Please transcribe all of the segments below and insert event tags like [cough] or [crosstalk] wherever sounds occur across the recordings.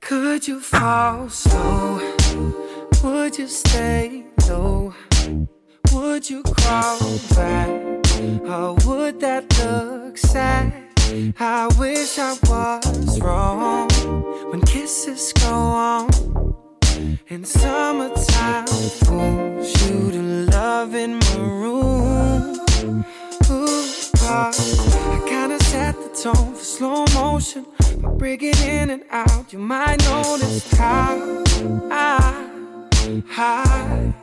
Could you fall slow? Would you stay low? Would you crawl back? Or would that look sad? I wish I was wrong when kisses go on. In summertime, pulls you to love in maroon. Ooh, I kinda set the tone for slow motion. By breaking in and out, you might notice how I hide.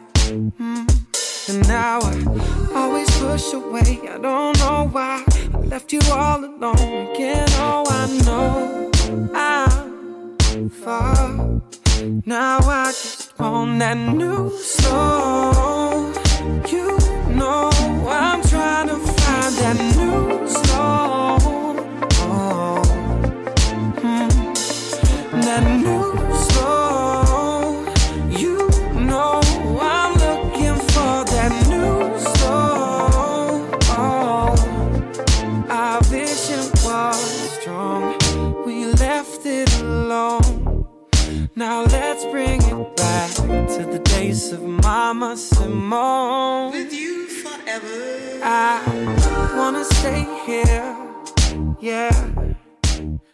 Mm. And now I always push away. I don't know why I left you all alone again. Oh, I know I'm far. Now I just want that new slow. You to the days of Mama Simone. With you forever. I wanna stay here, yeah.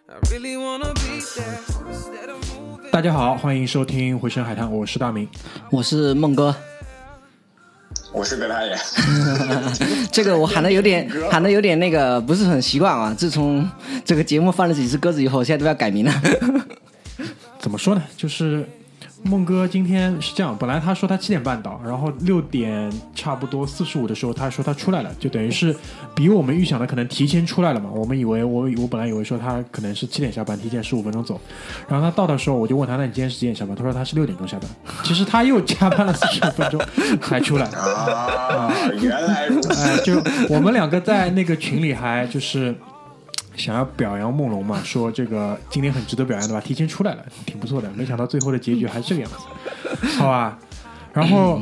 I really wanna be there instead of moving. 大家好，欢迎收听《回声海滩》，我是大明。我是孟哥，我是葛大爷，这个我喊的有点喊的有点那个不是很习惯啊。自从这个节目放了几次鸽子以后，现在都要改名了。怎么说呢？就是孟哥今天是这样，本来他说他七点半到，然后六点差不多四十五的时候，他说他出来了，就等于是比我们预想的可能提前出来了嘛。我们以为我我本来以为说他可能是七点下班，提前十五分钟走，然后他到的时候，我就问他，那你今天是几点下班？他说他是六点钟下班。其实他又加班了四十五分钟才出来。[laughs] [laughs] 啊，原来如此。哎，就我们两个在那个群里还就是想要表扬梦龙嘛，说这个今天很值得表扬对吧？提前出来了，挺不错的。没想到最后的结局还是这个样子，好吧？[coughs] 然后，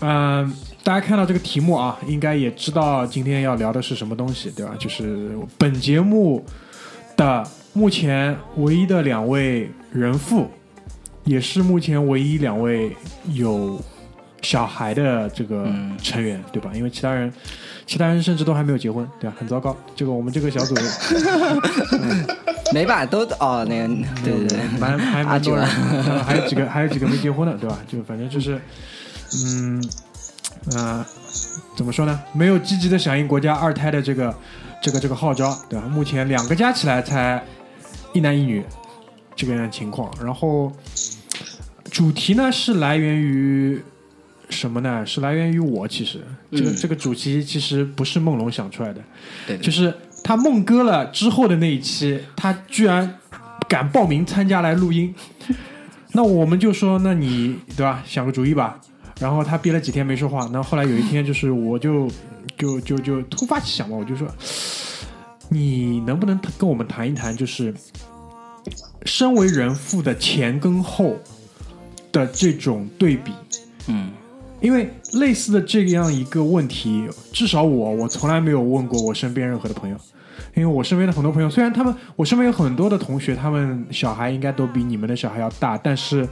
嗯、大家看到这个题目啊，应该也知道今天要聊的是什么东西，对吧？就是本节目的目前唯一的两位人父，也是目前唯一两位有小孩的这个成员，对吧？因为其他人，其他人甚至都还没有结婚，对吧？很糟糕。这个我们这个小组 [laughs] 没吧，都哦那个对对对，蛮还蛮多人，呃还有几个还有几个没结婚的，对吧？就反正就是，嗯啊、怎么说呢？没有积极的响应国家二胎的这个这个这个号召，对吧？目前两个加起来才一男一女这个样情况，然后主题呢是来源于。什么呢？是来源于我，其实这个、嗯这个主题其实不是梦龙想出来的，对对就是他梦哥了之后的那一期，他居然敢报名参加来录音，[laughs] 那我们就说，那你对吧，想个主意吧。然后他憋了几天没说话，那后来有一天就是我就就就就突发奇想嘛，我就说，你能不能跟我们谈一谈，就是身为人父的前跟后的这种对比？嗯，因为类似的这样一个问题，至少我我从来没有问过我身边任何的朋友，因为我身边的很多朋友，虽然他们我身边有很多的同学，他们小孩应该都比你们的小孩要大，但是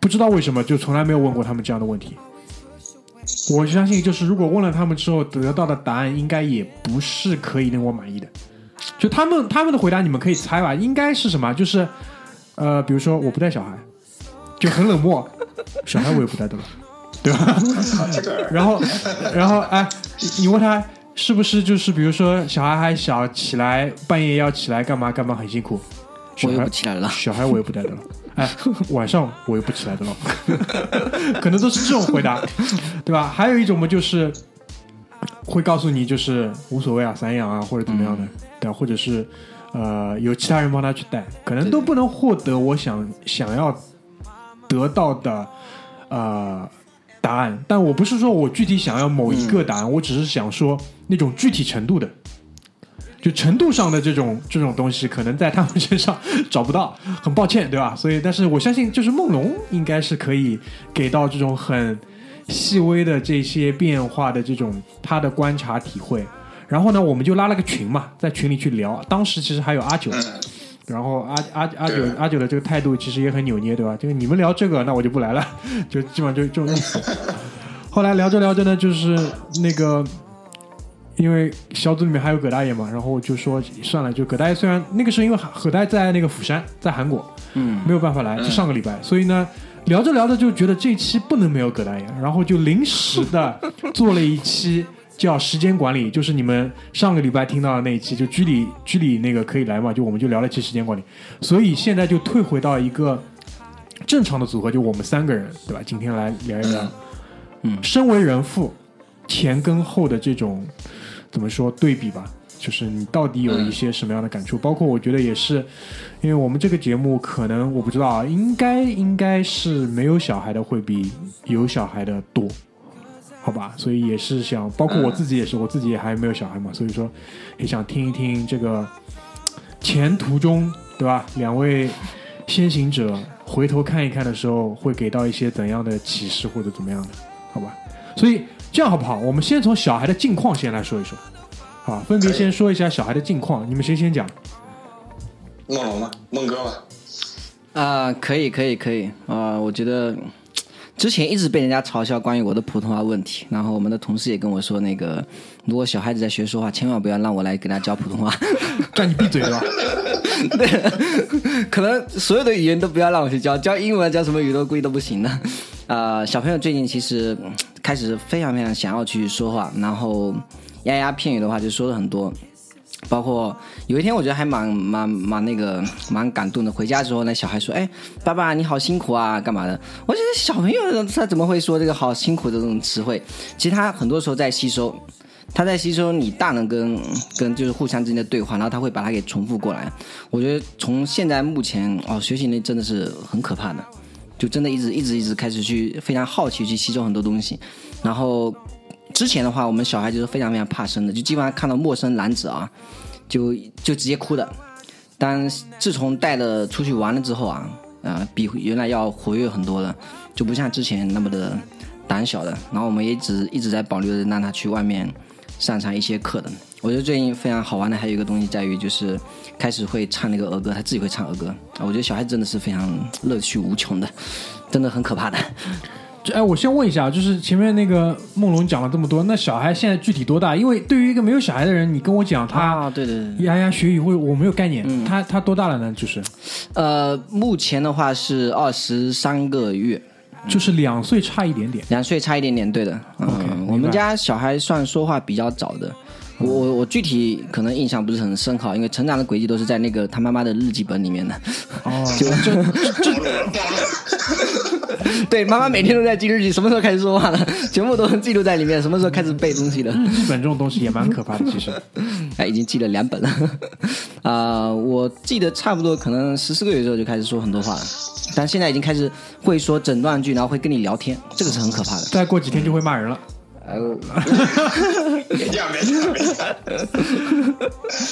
不知道为什么就从来没有问过他们这样的问题。我相信，就是如果问了他们之后得到的答案，应该也不是可以令我满意的。就他们他们的回答，你们可以猜吧，应该是什么？就是呃，比如说我不带小孩，就很冷漠，小孩我也不带的了，对吧？[laughs] 然后，然后哎，你你问他是不是就是比如说小孩还小，起来半夜要起来干嘛干嘛很辛苦，小我又孩不起来了。小孩我也不带的了，哎，晚上我又不起来的了，[laughs] 可能都是这种回答，对吧？还有一种嘛，就是会告诉你就是无所谓啊，散养啊或者怎么样的，对，或者是呃有其他人帮他去带，可能都不能获得我想想要得到的呃答案。但我不是说我具体想要某一个答案，我只是想说那种具体程度的。就程度上的这种这种东西，可能在他们身上找不到，很抱歉，对吧？所以，但是我相信，就是梦龙应该是可以给到这种很细微的这些变化的这种他的观察体会。然后呢，我们就拉了个群嘛，在群里去聊。当时其实还有阿九，然后阿阿阿九阿九的这个态度其实也很扭捏，对吧？就是你们聊这个，那我就不来了，[laughs] 就基本上就这种意思。后来聊着聊着呢，就是那个，因为小组里面还有葛大爷嘛，然后就说算了，就葛大爷虽然那个时候因为葛大爷在那个釜山，在韩国，嗯，没有办法来，就上个礼拜，所以呢，聊着聊着就觉得这期不能没有葛大爷，然后就临时的做了一期叫时间管理，就是你们上个礼拜听到的那一期，就居里居里那个可以来嘛，就我们就聊了一期时间管理，所以现在就退回到一个正常的组合，就我们三个人，对吧？今天来聊一聊，嗯身为人父，前跟后的这种怎么说对比吧？就是你到底有一些什么样的感触？包括我觉得也是，因为我们这个节目可能我不知道啊，应该应该是没有小孩的会比有小孩的多，好吧？所以也是想，包括我自己也是，我自己也还没有小孩嘛，所以说也想听一听这个前途中，对吧？两位先行者回头看一看的时候，会给到一些怎样的启示或者怎么样的，好吧？所以这样好不好？我们先从小孩的近况先来说一说，好，分别先说一下小孩的近况。你们谁先讲？梦龙吧，梦哥吧，啊、可以可以可以啊、我觉得之前一直被人家嘲笑关于我的普通话问题，然后我们的同事也跟我说，那个如果小孩子在学说话，千万不要让我来给他教普通话，叫你闭嘴吧，[laughs] 对吧？可能所有的语言都不要让我去教，教英文教什么语都估计都不行的。啊、小朋友最近其实嗯开始非常非常想要去说话，然后丫丫片语的话就说了很多。包括有一天，我觉得还蛮蛮蛮那个蛮感动的。回家之后，那小孩说：“哎，爸爸你好辛苦啊，干嘛的？”我觉得小朋友他怎么会说这个好辛苦的这种词汇？其实他很多时候在吸收，他在吸收你大人跟跟就是互相之间的对话，然后他会把它给重复过来。我觉得从现在目前哦，学习力真的是很可怕的，就真的一直一直一直开始去非常好奇去吸收很多东西，然后。之前的话，我们小孩就是非常非常怕生的，就基本上看到陌生男子啊，就就直接哭的。但自从带了出去玩了之后啊，啊、比原来要活跃很多了，就不像之前那么的胆小的。然后我们也一直一直在保留着让他去外面上上一些课的。我觉得最近非常好玩的还有一个东西在于，就是开始会唱那个儿歌，他自己会唱儿歌。我觉得小孩真的是非常乐趣无穷的，真的很可怕的。这哎，我先问一下，就是前面那个梦龙讲了这么多，那小孩现在具体多大？因为对于一个没有小孩的人，你跟我讲他啊，对对对。牙牙学语会，我没有概念。他他多大了呢？就是呃，目前的话是二十三个月，就是两岁差一点点。两岁差一点点，对的。嗯，我们家小孩算说话比较早的。我我我具体可能印象不是很深刻，因为成长的轨迹都是在那个他妈妈的日记本里面的。哦，[laughs] 就暴露了，暴露了。[laughs] [laughs] 对，妈妈每天都在记日记，什么时候开始说话了，全部都记录在里面，什么时候开始背东西的。日本这种东西也蛮可怕的，其实。[laughs] 哎，已经记了两本了。啊、我记得差不多可能十四个月的时候就开始说很多话了，但现在已经开始会说整段句，然后会跟你聊天，这个是很可怕的。再过几天就会骂人了。[laughs] 别这样，别这样，别这样。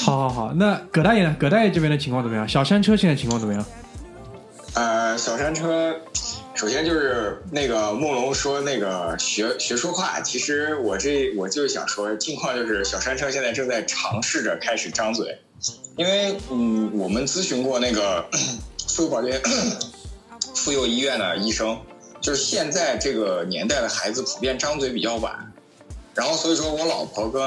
好好好，那葛大爷呢？葛大爷这边的情况怎么样？小山车现在情况怎么样？呃，小山车，首先就是那个梦龙说那个学学说话，其实我这我就是想说，近况就是小山车现在正在尝试着开始张嘴，因为嗯，我们咨询过那个 [clears throat] 妇幼保健 [clears throat] 妇幼医院的医生，就是现在这个年代的孩子普遍张嘴比较晚。然后所以说我老婆跟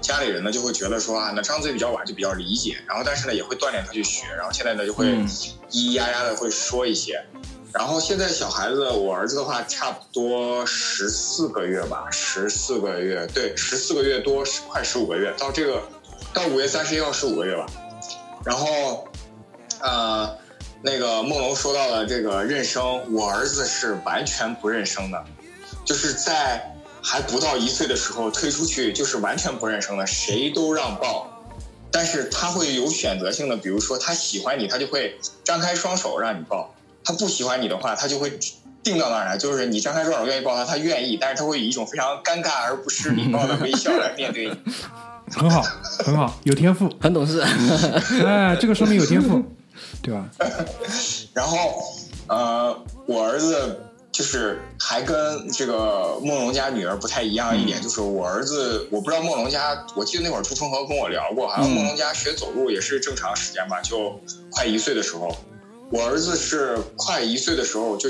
家里人呢就会觉得说啊，那张嘴比较晚就比较理解，然后但是呢也会锻炼他去学，然后现在呢就会嗯咿咿呀呀的会说一些。然后现在小孩子，我儿子的话差不多十四个月吧，十四个月，对，十四个月多，快十五个月，到这个到五月三十一号十五个月吧。然后，呃，那个梦龙说到了这个认生，我儿子是完全不认生的，就是在还不到一岁的时候推出去就是完全不认生的，谁都让抱。但是他会有选择性的，比如说他喜欢你，他就会张开双手让你抱；他不喜欢你的话，他就会定到那儿来，就是你张开双手愿意抱他，他愿意，但是他会以一种非常尴尬而不失礼貌的微笑来面对你。[laughs] 很好，很好，有天赋。很懂事。[laughs] 哎，这个说明有天赋，[laughs] 对吧？然后，呃，我儿子就就是还跟这个梦龙家女儿不太一样一点，嗯就是我儿子，我不知道梦龙家，我记得那会儿朱春和跟我聊过，好像嗯梦龙家学走路也是正常时间吧，就快一岁的时候，我儿子是快一岁的时候，就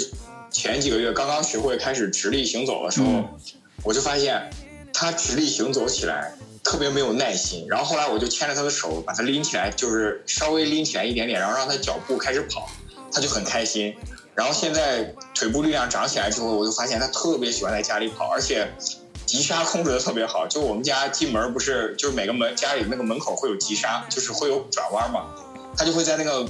前几个月刚刚学会开始直立行走的时候，嗯我就发现他直立行走起来特别没有耐心，然后后来我就牵着他的手把他拎起来，就是稍微拎起来一点点，然后让他脚步开始跑，他就很开心。然后现在腿部力量长起来之后，我就发现他特别喜欢在家里跑，而且急刹控制的特别好。就我们家进门不是，就是每个门家里那个门口会有急刹，就是会有转弯嘛，他就会在那个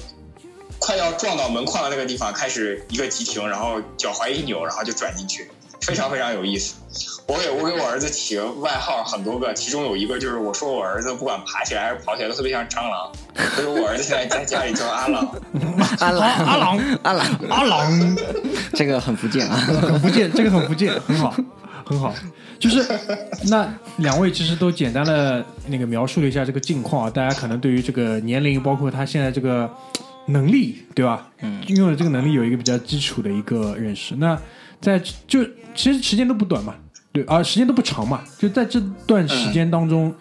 快要撞到门框的那个地方开始一个急停，然后脚踝一扭，然后就转进去，非常非常有意思。我给我给我儿子起个外号很多个，其中有一个就是我说我儿子不管爬起来还是跑起来都特别像蟑螂，所以我儿子现在在家里叫阿朗。[laughs] 阿郎阿郎阿郎，阿郎，这个很福建啊。很福建，这个很福建，很好，很好。就是那两位其实都简单的那个描述了一下这个近况啊，大家可能对于这个年龄，包括他现在这个能力，对吧？嗯，拥有这个能力有一个比较基础的一个认识。那在就其实时间都不短嘛，对，啊，时间都不长嘛，就在这段时间当中。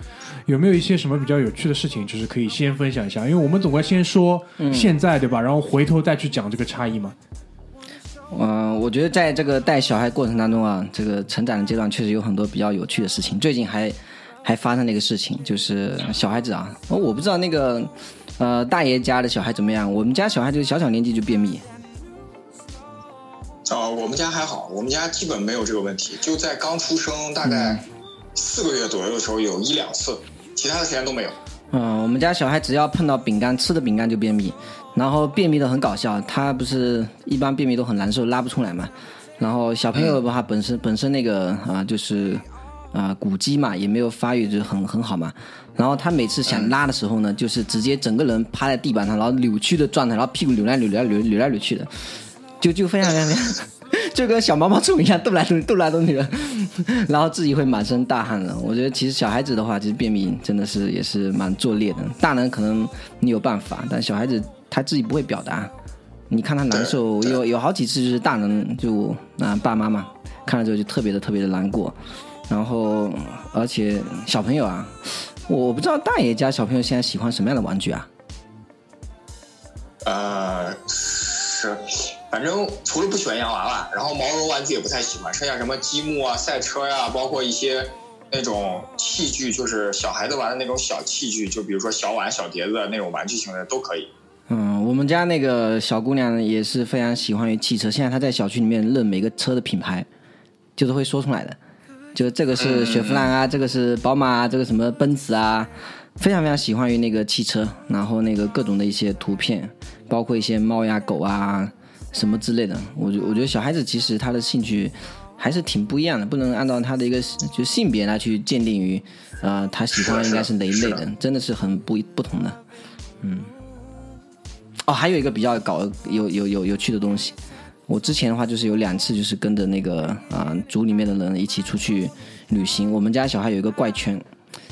有没有一些什么比较有趣的事情，就是可以先分享一下？因为我们总归先说现在，对吧？然后回头再去讲这个差异嘛。嗯、我觉得在这个带小孩过程当中啊，这个成长的阶段确实有很多比较有趣的事情。最近还还发生了一个事情，就是小孩子啊，哦我不知道那个呃大爷家的小孩怎么样，我们家小孩就小小年纪就便秘。哦，我们家还好，我们家基本没有这个问题，就在刚出生大概四个月左右的时候有一两次，其他的时间都没有。嗯，我们家小孩只要碰到饼干，吃的饼干就便秘，然后便秘的很搞笑。他不是一般便秘都很难受，拉不出来嘛。然后小朋友的话，本身本身那个啊、就是啊、骨肌嘛，也没有发育就很很好嘛。然后他每次想拉的时候呢，就是直接整个人趴在地板上，然后扭曲的状态，然后屁股扭来扭来扭扭来扭去的，就就非常非常 [laughs] 就跟小毛毛虫一样，动来动去，[laughs] 动来动去的，[laughs] 然后自己会满身大汗的。我觉得其实小孩子的话，其实便秘真的是也是蛮作孽的。大人可能你有办法，但小孩子他自己不会表达。你看他难受，有有好几次就是大人就啊、爸妈嘛，看了之后就特别的特别的难过。然后而且小朋友啊，我不知道大爷家小朋友现在喜欢什么样的玩具啊？呃，是，反正除了不喜欢洋娃娃，然后毛绒玩具也不太喜欢，剩下什么积木啊、赛车呀、包括一些那种器具，就是小孩子玩的那种小器具，就比如说小碗、小碟子那种玩具型的都可以。嗯，我们家那个小姑娘也是非常喜欢于汽车，现在她在小区里面认每个车的品牌，就是会说出来的，就这个是雪佛兰啊，这个是宝马啊，这个什么奔驰啊，非常非常喜欢于那个汽车，然后那个各种的一些图片，包括一些猫呀、狗啊什么之类的。我觉我觉得小孩子其实他的兴趣还是挺不一样的，不能按照他的一个就性别来去鉴定于，呃，他喜欢是应该是哪一类的的，真的是很不不同的。嗯哦，还有一个比较搞有有有有趣的东西，我之前的话就是有两次就是跟着那个啊、组里面的人一起出去旅行。我们家小孩有一个怪圈，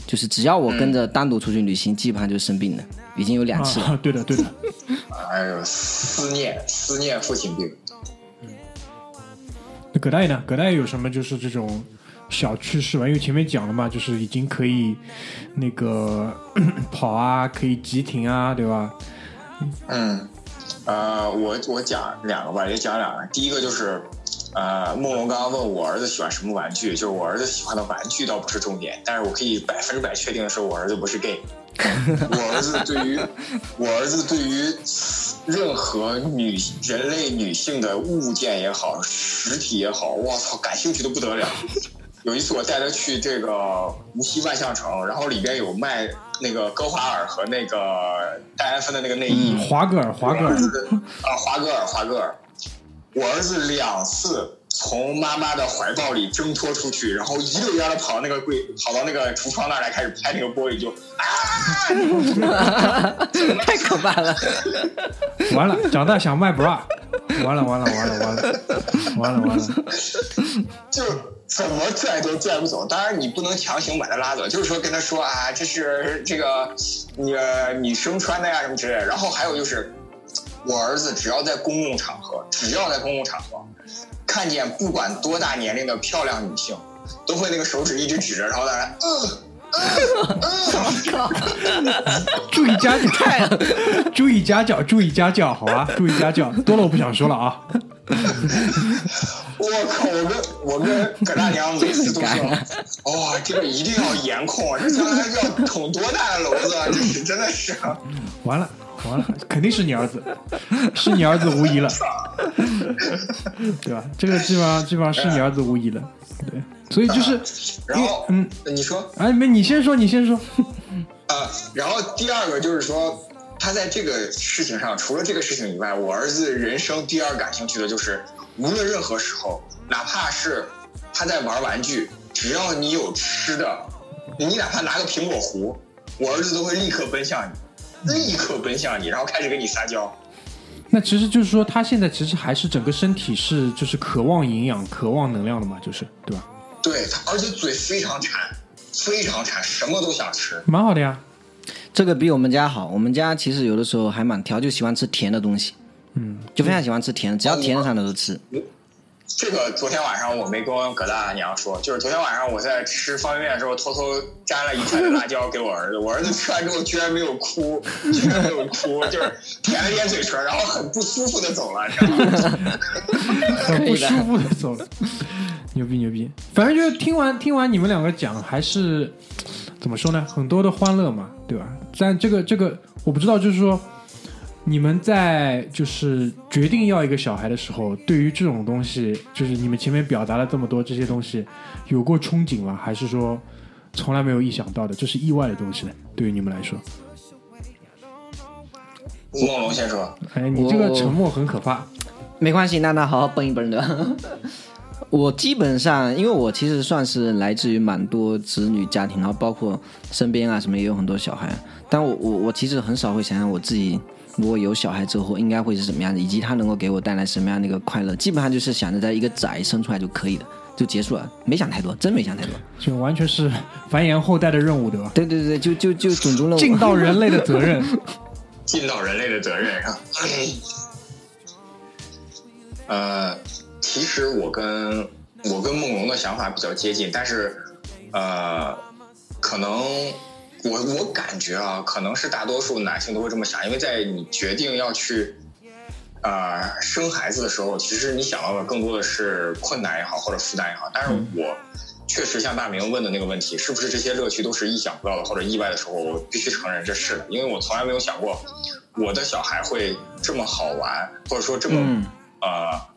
就是只要我跟着单独出去旅行，基本上就是生病了，已经有两次了。啊，对的，对的。[laughs] 哎呦，思念思念父亲病。那葛大爷呢？葛大爷有什么就是这种小趣事吗？因为前面讲了嘛，就是已经可以那个 [coughs] 跑啊，可以急停啊，对吧？嗯，呃，我我讲两个吧，也讲两个。第一个就是，呃，梦龙刚刚问我儿子喜欢什么玩具，就是我儿子喜欢的玩具倒不是重点，但是我可以百分之百确定的是，我儿子不是 gay。[laughs] 我儿子对于 [laughs] 我儿子对于任何女人类女性的物件也好，实体也好，我操，感兴趣的不得了。有一次我带他去这个无锡万象城，然后里边有卖那个戈华尔和那个戴安芬的那个内衣，华格尔，华格尔，啊，华格尔，华格尔，我儿子两次从妈妈的怀抱里挣脱出去，然后一溜烟的跑到那个柜，跑到那个橱窗那儿来，开始拍那个玻璃，就啊 [laughs] 太可怕了！完了，长大想卖 bra，完了，完了，完了，完了，完了，完了。就怎么拽都拽不走。当然，你不能强行把他拉走，就是说跟他说啊，这是这个你女生穿的呀什么之类的。然后还有就是，我儿子只要在公共场合，只要在公共场合，看见不管多大年龄的漂亮女性，都会那个手指一直指着，然后在那嗯注意家教，注意家教，注意家教，好吧，注意家教，多了我不想说了啊。[laughs] 我靠！我跟我跟葛大娘每次都说，[laughs] 哇、这个一定要严控，这将来要捅多大的篓子啊！这是真的是，完了完了，[laughs] 肯定是你儿子，是你儿子无疑了，对吧？这个基本上基本上是你儿子无疑了，对，所以就是，然后嗯，你说。哎，没你先说，你先说，[laughs] 呃，然后第二个就是说，他在这个事情上，除了这个事情以外，我儿子人生第二感兴趣的就是，无论任何时候，哪怕是他在玩玩具，只要你有吃的，你哪怕拿个苹果核，我儿子都会立刻奔向你，立刻奔向你，然后开始跟你撒娇。那其实就是说，他现在其实还是整个身体是就是渴望营养、渴望能量的嘛，就是对吧？对他，而且嘴非常馋，非常馋，什么都想吃。蛮好的呀，这个比我们家好。我们家其实有的时候还蛮挑，就喜欢吃甜的东西，嗯，就非常喜欢吃甜的，只要甜的上的都吃。这个昨天晚上我没跟葛大娘说，就是昨天晚上我在吃方便面的时候，偷偷摘了一块辣椒给我儿子。我儿子吃完之后居然没有哭，居然没有哭，就是舔了舔嘴唇，然后很不舒服的走了，你知道吗？[laughs] 很不舒服的走了，牛逼牛逼。反正就是听完听完你们两个讲，还是怎么说呢？很多的欢乐嘛，对吧？但这个这个我不知道，就是说你们在就是决定要一个小孩的时候，对于这种东西，就是你们前面表达了这么多这些东西，有过憧憬吗？还是说从来没有意想到的，这是意外的东西呢？对于你们来说，吴梦龙先说，哎，你这个沉默很可怕。没关系，娜娜好好蹦一蹦的。[laughs] 我基本上，因为我其实算是来自于蛮多子女家庭，然后包括身边啊什么也有很多小孩，但我我我其实很少会想想我自己如果有小孩之后应该会是什么样的，以及他能够给我带来什么样的一个快乐。基本上就是想着在一个崽生出来就可以了，就结束了，没想太多，真没想太多。就完全是 [laughs] 繁衍后代的任务，对吧？对对对，就就就种族任务。尽到人类的责任。尽到人类的责任上。呃，其实我跟我跟梦龙的想法比较接近，但是呃，可能我我感觉啊，可能是大多数男性都会这么想，因为在你决定要去呃生孩子的时候，其实你想到的更多的是困难也好，或者负担也好。但是我确实像大明问的那个问题，是不是这些乐趣都是意想不到的或者意外的时候，我必须承认这是的，因为我从来没有想过我的小孩会这么好玩，或者说这么、嗯呃。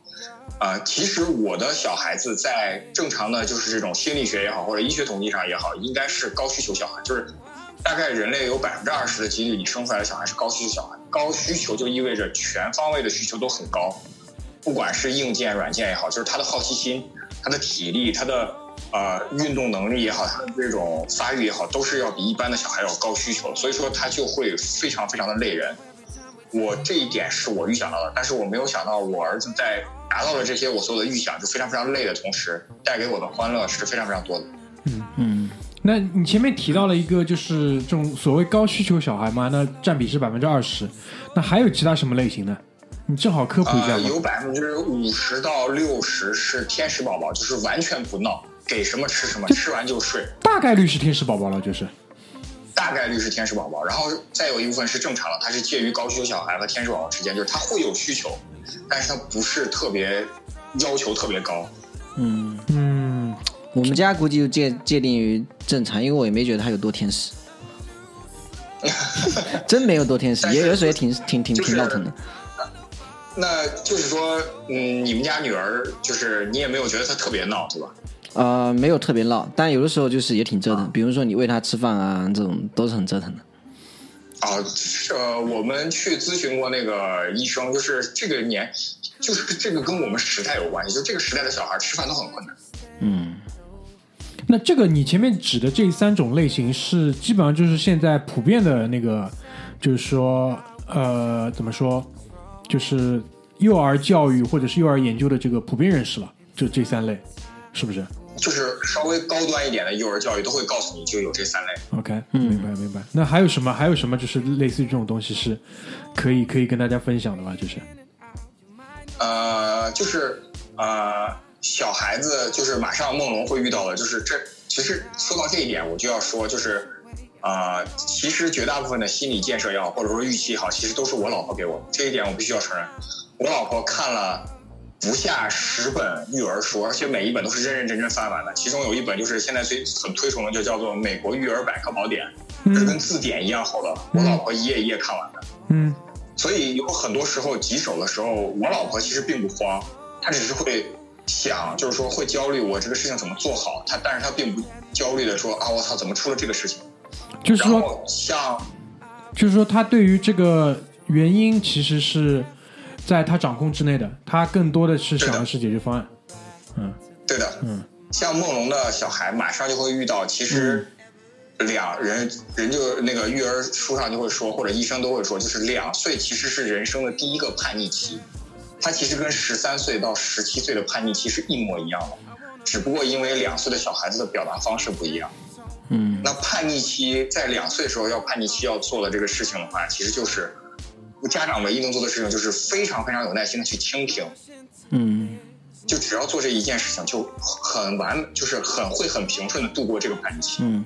呃，其实我的小孩子在正常的就是这种心理学也好，或者医学统计上也好，应该是高需求小孩，就是大概人类有百分之二十的几率，你生出来的小孩是高需求小孩。高需求就意味着全方位的需求都很高，不管是硬件、软件也好，就是他的好奇心、他的体力、他的呃运动能力也好，他的这种发育也好，都是要比一般的小孩要高需求，所以说他就会非常非常的累人。我这一点是我预想到的，但是我没有想到我儿子在达到了这些我所有的预想，就非常非常累的同时，带给我的欢乐是非常非常多的。嗯，那你前面提到了一个，就是这种所谓高需求小孩嘛，那占比是百分之二十。那还有其他什么类型呢？你正好科普一下呃，有百分之五十到六十是天使宝宝，就是完全不闹，给什么吃什么，吃完就睡。大概率是天使宝宝了，就是。大概率是天使宝宝，然后再有一部分是正常的，它是介于高需求小孩和天使宝宝之间，就是他会有需求，但是他不是特别要求特别高。嗯，嗯，我们家估计就界界定于正常，因为我也没觉得他有多天使，[laughs] 真没有多天使，也有时候也挺挺挺挺闹腾的。那就是说，嗯，你们家女儿就是你也没有觉得她特别闹，对吧？呃，没有特别闹，但有的时候就是也挺折腾，比如说你喂她吃饭啊，这种都是很折腾的。啊，呃，我们去咨询过那个医生，就是这个年，就是这个跟我们时代有关系，就这个时代的小孩吃饭都很困难。嗯，那这个你前面指的这三种类型是基本上就是现在普遍的那个，就是说，呃，怎么说，就是幼儿教育或者是幼儿研究的这个普遍认识了，就这三类，是不是就是稍微高端一点的幼儿教育都会告诉你就有这三类。？OK，明白明白。那还有什么？还有什么就是类似于这种东西是可以可以跟大家分享的吧？就是呃，就是呃，小孩子就是马上梦龙会遇到的，就是这。其实说到这一点，我就要说，就是呃，其实绝大部分的心理建设也好，或者说预期也好，其实都是我老婆给我的。这一点我必须要承认，我老婆看了不下十本育儿书，而且每一本都是认认真真翻完的。其中有一本就是现在最很推崇的，就叫做《美国育儿百科宝典》，是跟字典一样厚的。我老婆一页一页看完的。嗯。所以有很多时候棘手的时候，我老婆其实并不慌，她只是会。想就是说会焦虑，我这个事情怎么做好？他，但是他并不焦虑的说啊，我操，怎么出了这个事情？就是说，像，就是说，他对于这个原因其实是在他掌控之内的，他更多的是想的是解决方案。嗯，对的，嗯，像梦龙的小孩马上就会遇到，其实两人人就那个育儿书上就会说，或者医生都会说，就是两岁其实是人生的第一个叛逆期。他其实跟十三岁到十七岁的叛逆期是一模一样的，只不过因为两岁的小孩子的表达方式不一样。嗯，那叛逆期在两岁的时候要叛逆期要做的这个事情的话，其实就是家长唯一能做的事情就是非常非常有耐心的去倾听。嗯，就只要做这一件事情，就很完，就是很会很平顺的度过这个叛逆期。嗯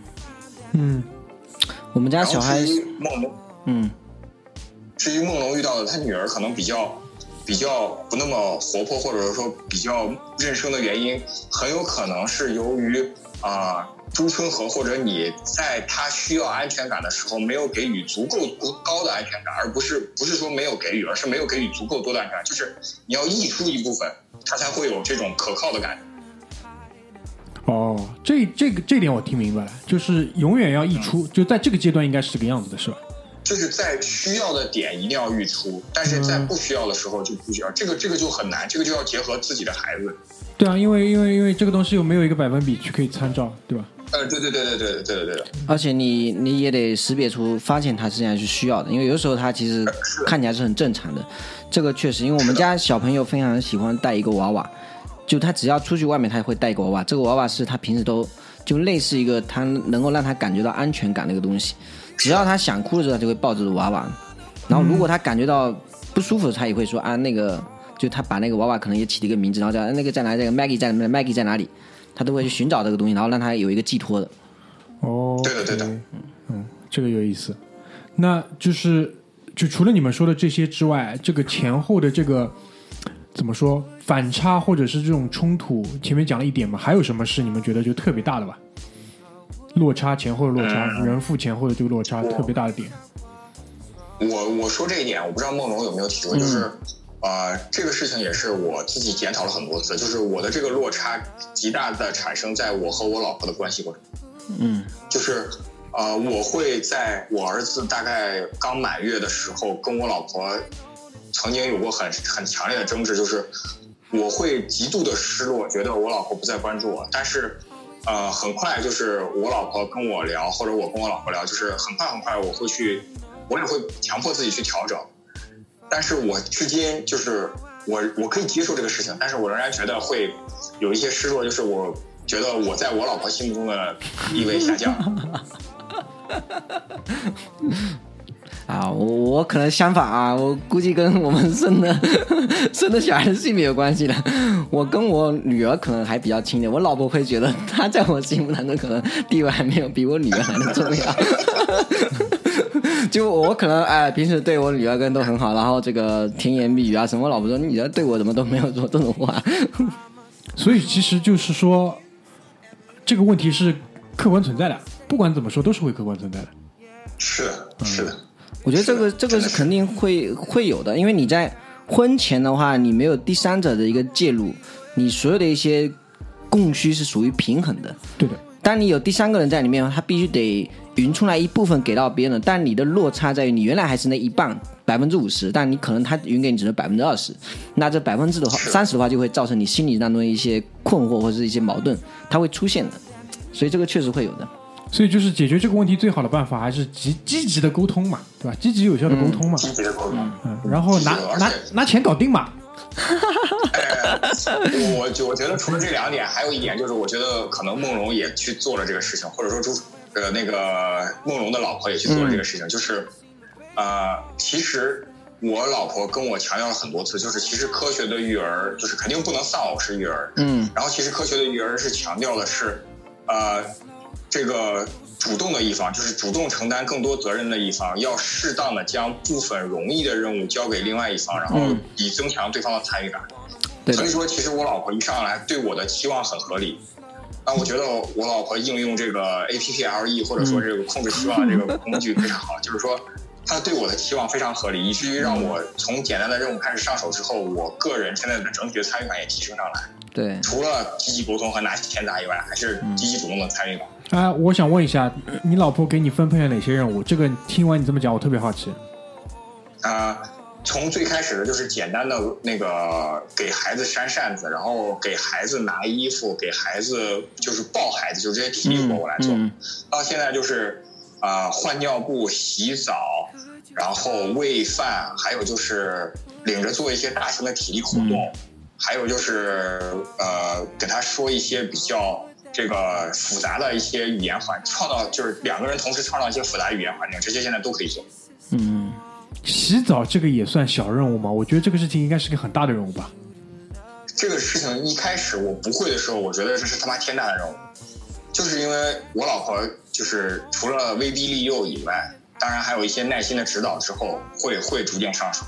嗯，我们家小孩梦龙，嗯，至于梦龙遇到的他女儿可能比较。比较不那么活泼，或者说比较认生的原因，很有可能是由于啊朱春和或者你在他需要安全感的时候没有给予足够多高的安全感，而不是不是说没有给予，而是没有给予足够多的安全感，就是你要溢出一部分，他才会有这种可靠的感觉。哦，这这个这点我听明白了，就是永远要溢出，就在这个阶段应该是这个样子的，是吧？就是在需要的点一定要预出，但是在不需要的时候就不需要。这个这个就很难，这个就要结合自己的孩子。对啊，因为因为因为这个东西又没有一个百分比去可以参照，对吧？呃，对对对对对对对对的。而且你你也得识别出，发现他实际上是需要的，因为有的时候他其实看起来是很正常的。这个确实，因为我们家小朋友非常喜欢带一个娃娃，就他只要出去外面，他会带一个娃娃。这个娃娃是他平时都就类似一个他能够让他感觉到安全感的一个东西。只要他想哭的时候，他就会抱着娃娃。然后如果他感觉到不舒服，他也会说啊，那个就他把那个娃娃可能也起了一个名字，然后叫那个在哪？这个 Maggie 在？Maggie 在哪里？他都会去寻找这个东西，然后让他有一个寄托的。哦，对的对的，嗯，这个有意思。那就是就除了你们说的这些之外，这个前后的这个怎么说反差或者是这种冲突，前面讲了一点嘛，还有什么是你们觉得就特别大的吧？落差前后的落差，人父前后的这个落差特别大的点。我我说这一点，我不知道梦龙有没有体会，就是，呃，这个事情也是我自己检讨了很多次，就是我的这个落差极大的产生在我和我老婆的关系过程。嗯，就是，呃，我会在我儿子大概刚满月的时候，跟我老婆曾经有过很很强烈的争执，就是我会极度的失落，觉得我老婆不再关注我，但是。呃，很快就是我老婆跟我聊，或者我跟我老婆聊，就是很快很快我会去，我也会强迫自己去调整。但是我至今就是我我可以接受这个事情，但是我仍然觉得会有一些失落，就是我觉得我在我老婆心目中的地位下降。[laughs] 啊，我我可能相反啊，我估计跟我们生的 [laughs] 生的小孩的性别有关系的。我跟我女儿可能还比较亲点，我老婆会觉得她在我心目当中可能地位还没有比我女儿来的重要。[laughs] 就我可能哎，平时对我女儿跟都很好，然后这个甜言蜜语啊什么，我老婆说你女儿对我怎么都没有说这种话。[laughs] 所以其实就是说，这个问题是客观存在的，不管怎么说都是会客观存在的。是是的。我觉得这个这个是肯定会会有的，因为你在婚前的话，你没有第三者的一个介入，你所有的一些供需是属于平衡的。对的。当你有第三个人在里面，他必须得匀出来一部分给到别人，但你的落差在于你原来还是那一半百分之五十，但你可能他匀给你只能百分之二十，那这百分之的话三十的话就会造成你心理当中一些困惑或者是一些矛盾，它会出现的，所以这个确实会有的。所以就是解决这个问题最好的办法还是积积极的沟通嘛，对吧？积极有效的沟通嘛，积极的沟通，嗯，然后拿拿拿钱搞定嘛。[laughs] 我就我觉得除了这两点，还有一点就是，我觉得可能梦龙也去做了这个事情，或者说朱呃那个梦龙的老婆也去做了这个事情，就是呃，其实我老婆跟我强调了很多次，就是其实科学的育儿就是肯定不能丧偶式育儿，嗯。然后其实科学的育儿是强调的是，呃，这个主动的一方，就是主动承担更多责任的一方，要适当的将部分容易的任务交给另外一方，然后嗯以增强对方的参与感。对所以说，其实我老婆一上来对我的期望很合理。那我觉得我老婆应用这个 A P P L E 或者说这个控制期望这个工具非常好，就是说她对我的期望非常合理，以至于让我从简单的任务开始上手之后，我个人现在的整体的参与感也提升上来。对，除了积极沟通和拿钱砸以外，还是积极主动的参与感。啊、我想问一下，你老婆给你分配了哪些任务？这个听完你这么讲，我特别好奇。啊、从最开始的就是简单的那个给孩子扇扇子，然后给孩子拿衣服，给孩子就是抱孩子，就这些体力活我来做。嗯到现在就是啊、换尿布、洗澡，然后喂饭，还有就是领着做一些大型的体力活动，还有就是呃给他说一些比较这个复杂的一些语言环，创造就是两个人同时创造一些复杂语言环境，这些现在都可以做。嗯，洗澡这个也算小任务吗？我觉得这个事情应该是个很大的任务吧。这个事情一开始我不会的时候，我觉得这是他妈天大的任务，就是因为我老婆就是除了威逼利诱以外，当然还有一些耐心的指导之后，会会逐渐上手。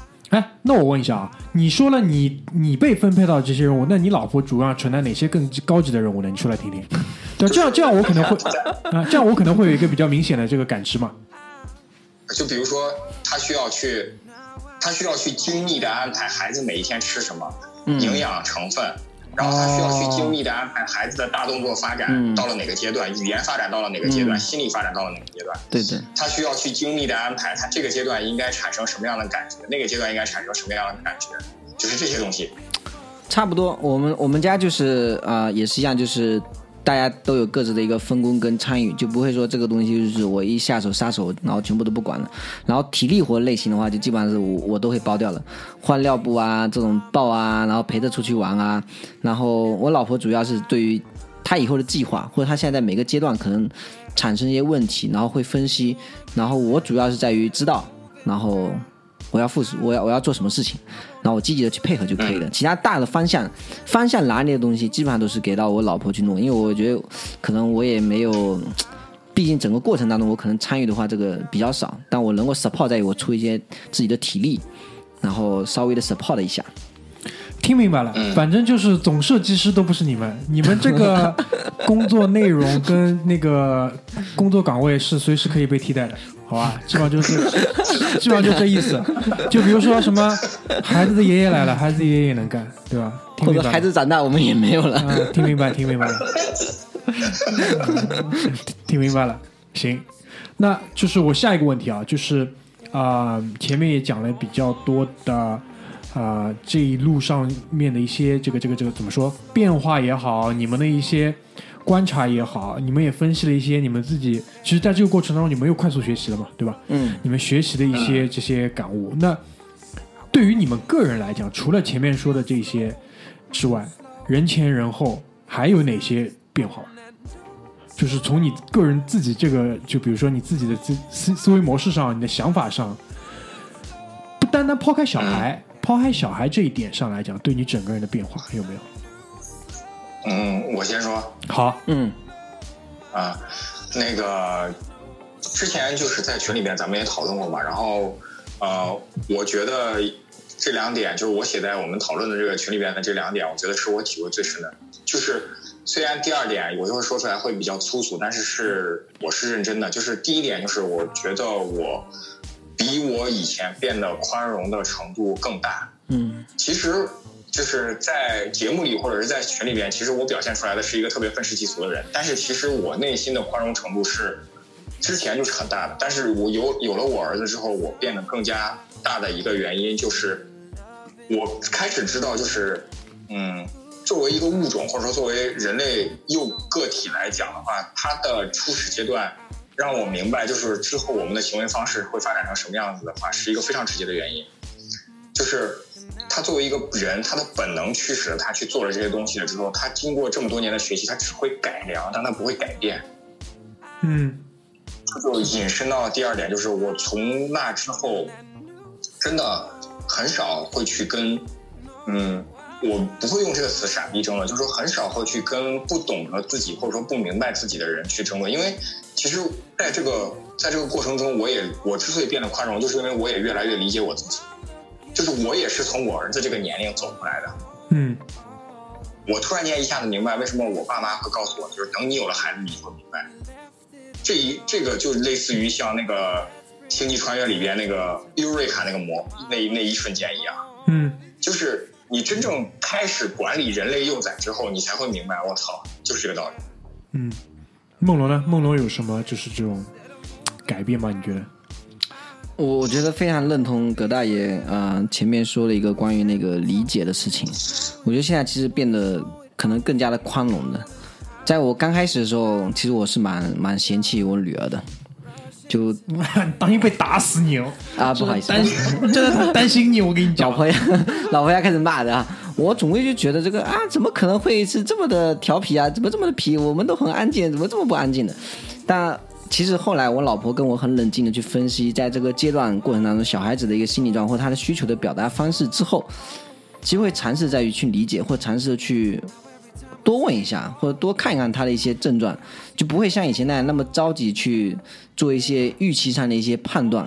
哎，那我问一下啊，你说了你你被分配到这些任务，那你老婆主要承担哪些更高级的任务呢？你说来听听。对，这样这样我可能会 [laughs] 啊、这样我可能会有一个比较明显的这个感知嘛。就比如说，他需要去，他需要去精密的安排孩子每一天吃什么，嗯营养成分，然后他需要去精密的安排孩子的大动作发展嗯到了哪个阶段，语言发展到了哪个阶段，嗯心理发展到了哪个阶段。对对，他需要去精密的安排，他这个阶段应该产生什么样的感觉，那个阶段应该产生什么样的感觉，就是这些东西。差不多。我们我们家就是啊、呃也是一样，就是大家都有各自的一个分工跟参与，就不会说这个东西就是我一下手杀手，然后全部都不管了。然后体力活类型的话，就基本上是我我都会包掉了，换尿布啊，这种抱啊，然后陪着出去玩啊。然后我老婆主要是对于她以后的计划，或者她现在每个阶段可能产生一些问题，然后会分析。然后我主要是在于知道，然后我要负，我要我要做什么事情，然后我积极的去配合就可以了。其他大的方向方向拿捏的东西，基本上都是给到我老婆去弄，因为我觉得可能我也没有，毕竟整个过程当中我可能参与的话这个比较少，但我能够 support 在于我出一些自己的体力，然后稍微的 support 一下。听明白了，反正就是总设计师都不是你们，你们这个 [laughs] 工作内容跟那个工作岗位是随时可以被替代的，好吧？基本上就是，[laughs] 基本上就这意思。就比如说什么孩子的爷爷来了，孩子爷爷也能干，对吧？听或者孩子长大我们也没有了。嗯，听明白，听明白了，[laughs] 听明白了。行，那就是我下一个问题啊，就是啊、前面也讲了比较多的啊、这一路上面的一些这个这个这个怎么说变化也好，你们的一些观察也好，你们也分析了一些你们自己，其实在这个过程当中，你们又快速学习了嘛，对吧？嗯，你们学习的一些这些感悟。那对于你们个人来讲，除了前面说的这些之外，人前人后还有哪些变化？就是从你个人自己这个，就比如说你自己的思思思维模式上，你的想法上，不单单抛开小孩，抛开小孩这一点上来讲，对你整个人的变化有没有？嗯，我先说好，嗯啊，那个之前就是在群里边咱们也讨论过嘛，然后呃，我觉得这两点就是我写在我们讨论的这个群里边的这两点，我觉得是我体会最深的。就是虽然第二点我就会说出来会比较粗俗，但是是我是认真的。就是第一点就是我觉得我比我以前变得宽容的程度更大。嗯其实就是在节目里或者是在群里边，其实我表现出来的是一个特别愤世嫉俗的人，但是其实我内心的宽容程度是之前就是很大的，但是我有有了我儿子之后，我变得更加大的一个原因就是我开始知道，就是嗯，作为一个物种或者说作为人类又个体来讲的话，它的初始阶段。让我明白，就是之后我们的行为方式会发展成什么样子的话，是一个非常直接的原因。就是他作为一个人，他的本能驱使了他去做了这些东西了之后，他经过这么多年的学习，他只会改良，但他不会改变。嗯。这就引申到了第二点，就是我从那之后，真的很少会去跟，嗯，我不会用这个词“傻逼”争论，就是说很少会去跟不懂得自己或者说不明白自己的人去争论，因为其实在这个在这个过程中，我也我之所以变得宽容，就是因为我也越来越理解我自己，就是我也是从我儿子这个年龄走过来的。嗯我突然间一下子明白，为什么我爸妈会告诉我，就是等你有了孩子，你会明白。这一这个就类似于像那个《星际穿越》里边那个尤瑞卡那个魔那那一瞬间一样，嗯就是你真正开始管理人类幼崽之后，你才会明白，我操，就是这个道理。嗯，梦龙呢？梦龙有什么就是这种改变吗？你觉得？我我觉得非常认同葛大爷啊、呃前面说了一个关于那个理解的事情。我觉得现在其实变得可能更加的宽容的。在我刚开始的时候，其实我是蛮蛮嫌弃我女儿的，就 [laughs] 当心被打死你哦！啊不好意思，担心，真的很担心你。我跟你讲，老婆呀，老婆要开始骂的啊！我总归就觉得这个啊，怎么可能会是这么的调皮啊？怎么这么的皮？我们都很安静，怎么这么不安静的？但其实后来我老婆跟我很冷静的去分析，在这个阶段过程当中，小孩子的一个心理状况或他的需求的表达方式之后，其实会尝试在于去理解，或尝试去多问一下，或者多看一看他的一些症状，就不会像以前那样那么着急去做一些预期上的一些判断，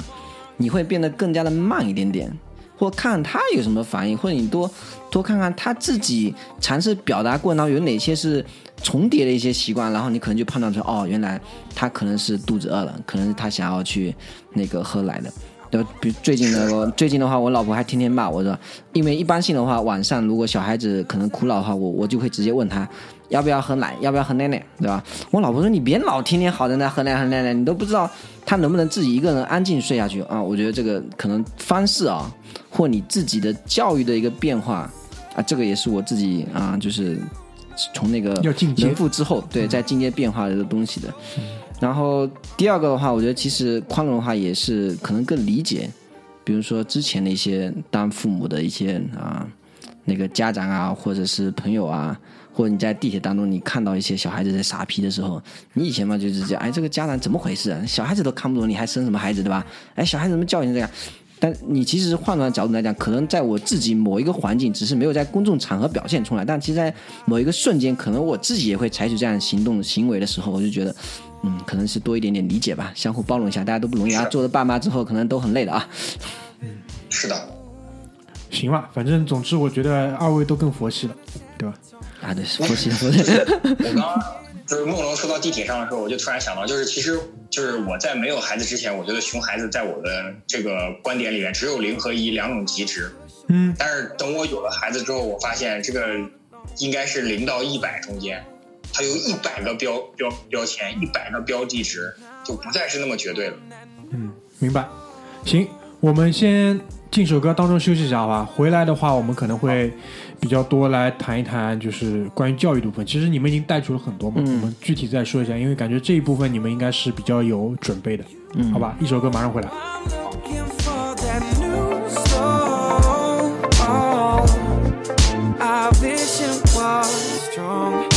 你会变得更加的慢一点点，或看看他有什么反应，或者你多多看看他自己尝试表达过程当中有哪些是重叠的一些习惯，然后你可能就判断出哦，原来他可能是肚子饿了，可能是他想要去那个喝奶的。对，比如最近的我最近的话，我老婆还天天骂我说，因为一般性的话，晚上如果小孩子可能哭闹的话，我我就会直接问他要不要喝奶，要不要喝奶奶，对吧？我老婆说你别老天天好在那喝奶喝奶奶，你都不知道他能不能自己一个人安静睡下去啊？我觉得这个可能方式啊，或你自己的教育的一个变化啊，这个也是我自己啊，就是从那个要进阶人父之后，对，在进阶变化的这个东西的。然后第二个的话，我觉得其实宽容的话也是可能更理解，比如说之前的一些当父母的一些啊那个家长啊，或者是朋友啊，或者你在地铁当中你看到一些小孩子在傻皮的时候，你以前嘛就是这样，哎，这个家长怎么回事啊？小孩子都看不懂，你还生什么孩子对吧？哎，小孩子怎么教育成这样？但你其实换转角度来讲，可能在我自己某一个环境，只是没有在公众场合表现出来，但其实，在某一个瞬间，可能我自己也会采取这样的行动行为的时候，我就觉得，嗯，可能是多一点点理解吧，相互包容一下，大家都不容易啊。做了爸妈之后，可能都很累的啊。嗯是的，行吧，反正总之我觉得二位都更佛系了，对吧？啊，对，佛系佛系。我刚刚就是梦龙说到地铁上的时候，我就突然想到，就是其实就是我在没有孩子之前，我觉得熊孩子在我的这个观点里面只有零和一两种极值。嗯，但是等我有了孩子之后，我发现这个应该是零到一百中间，它有一百个标标标签，一百个标记值，就不再是那么绝对了。嗯，明白。行，我们先进首歌当中休息一下，好吧？回来的话，我们可能会比较多来谈一谈，就是关于教育的部分。其实你们已经带出了很多嘛，嗯我们具体再说一下，因为感觉这一部分你们应该是比较有准备的，嗯好吧？一首歌马上回来。I'm looking for that new soul. Our vision was strong.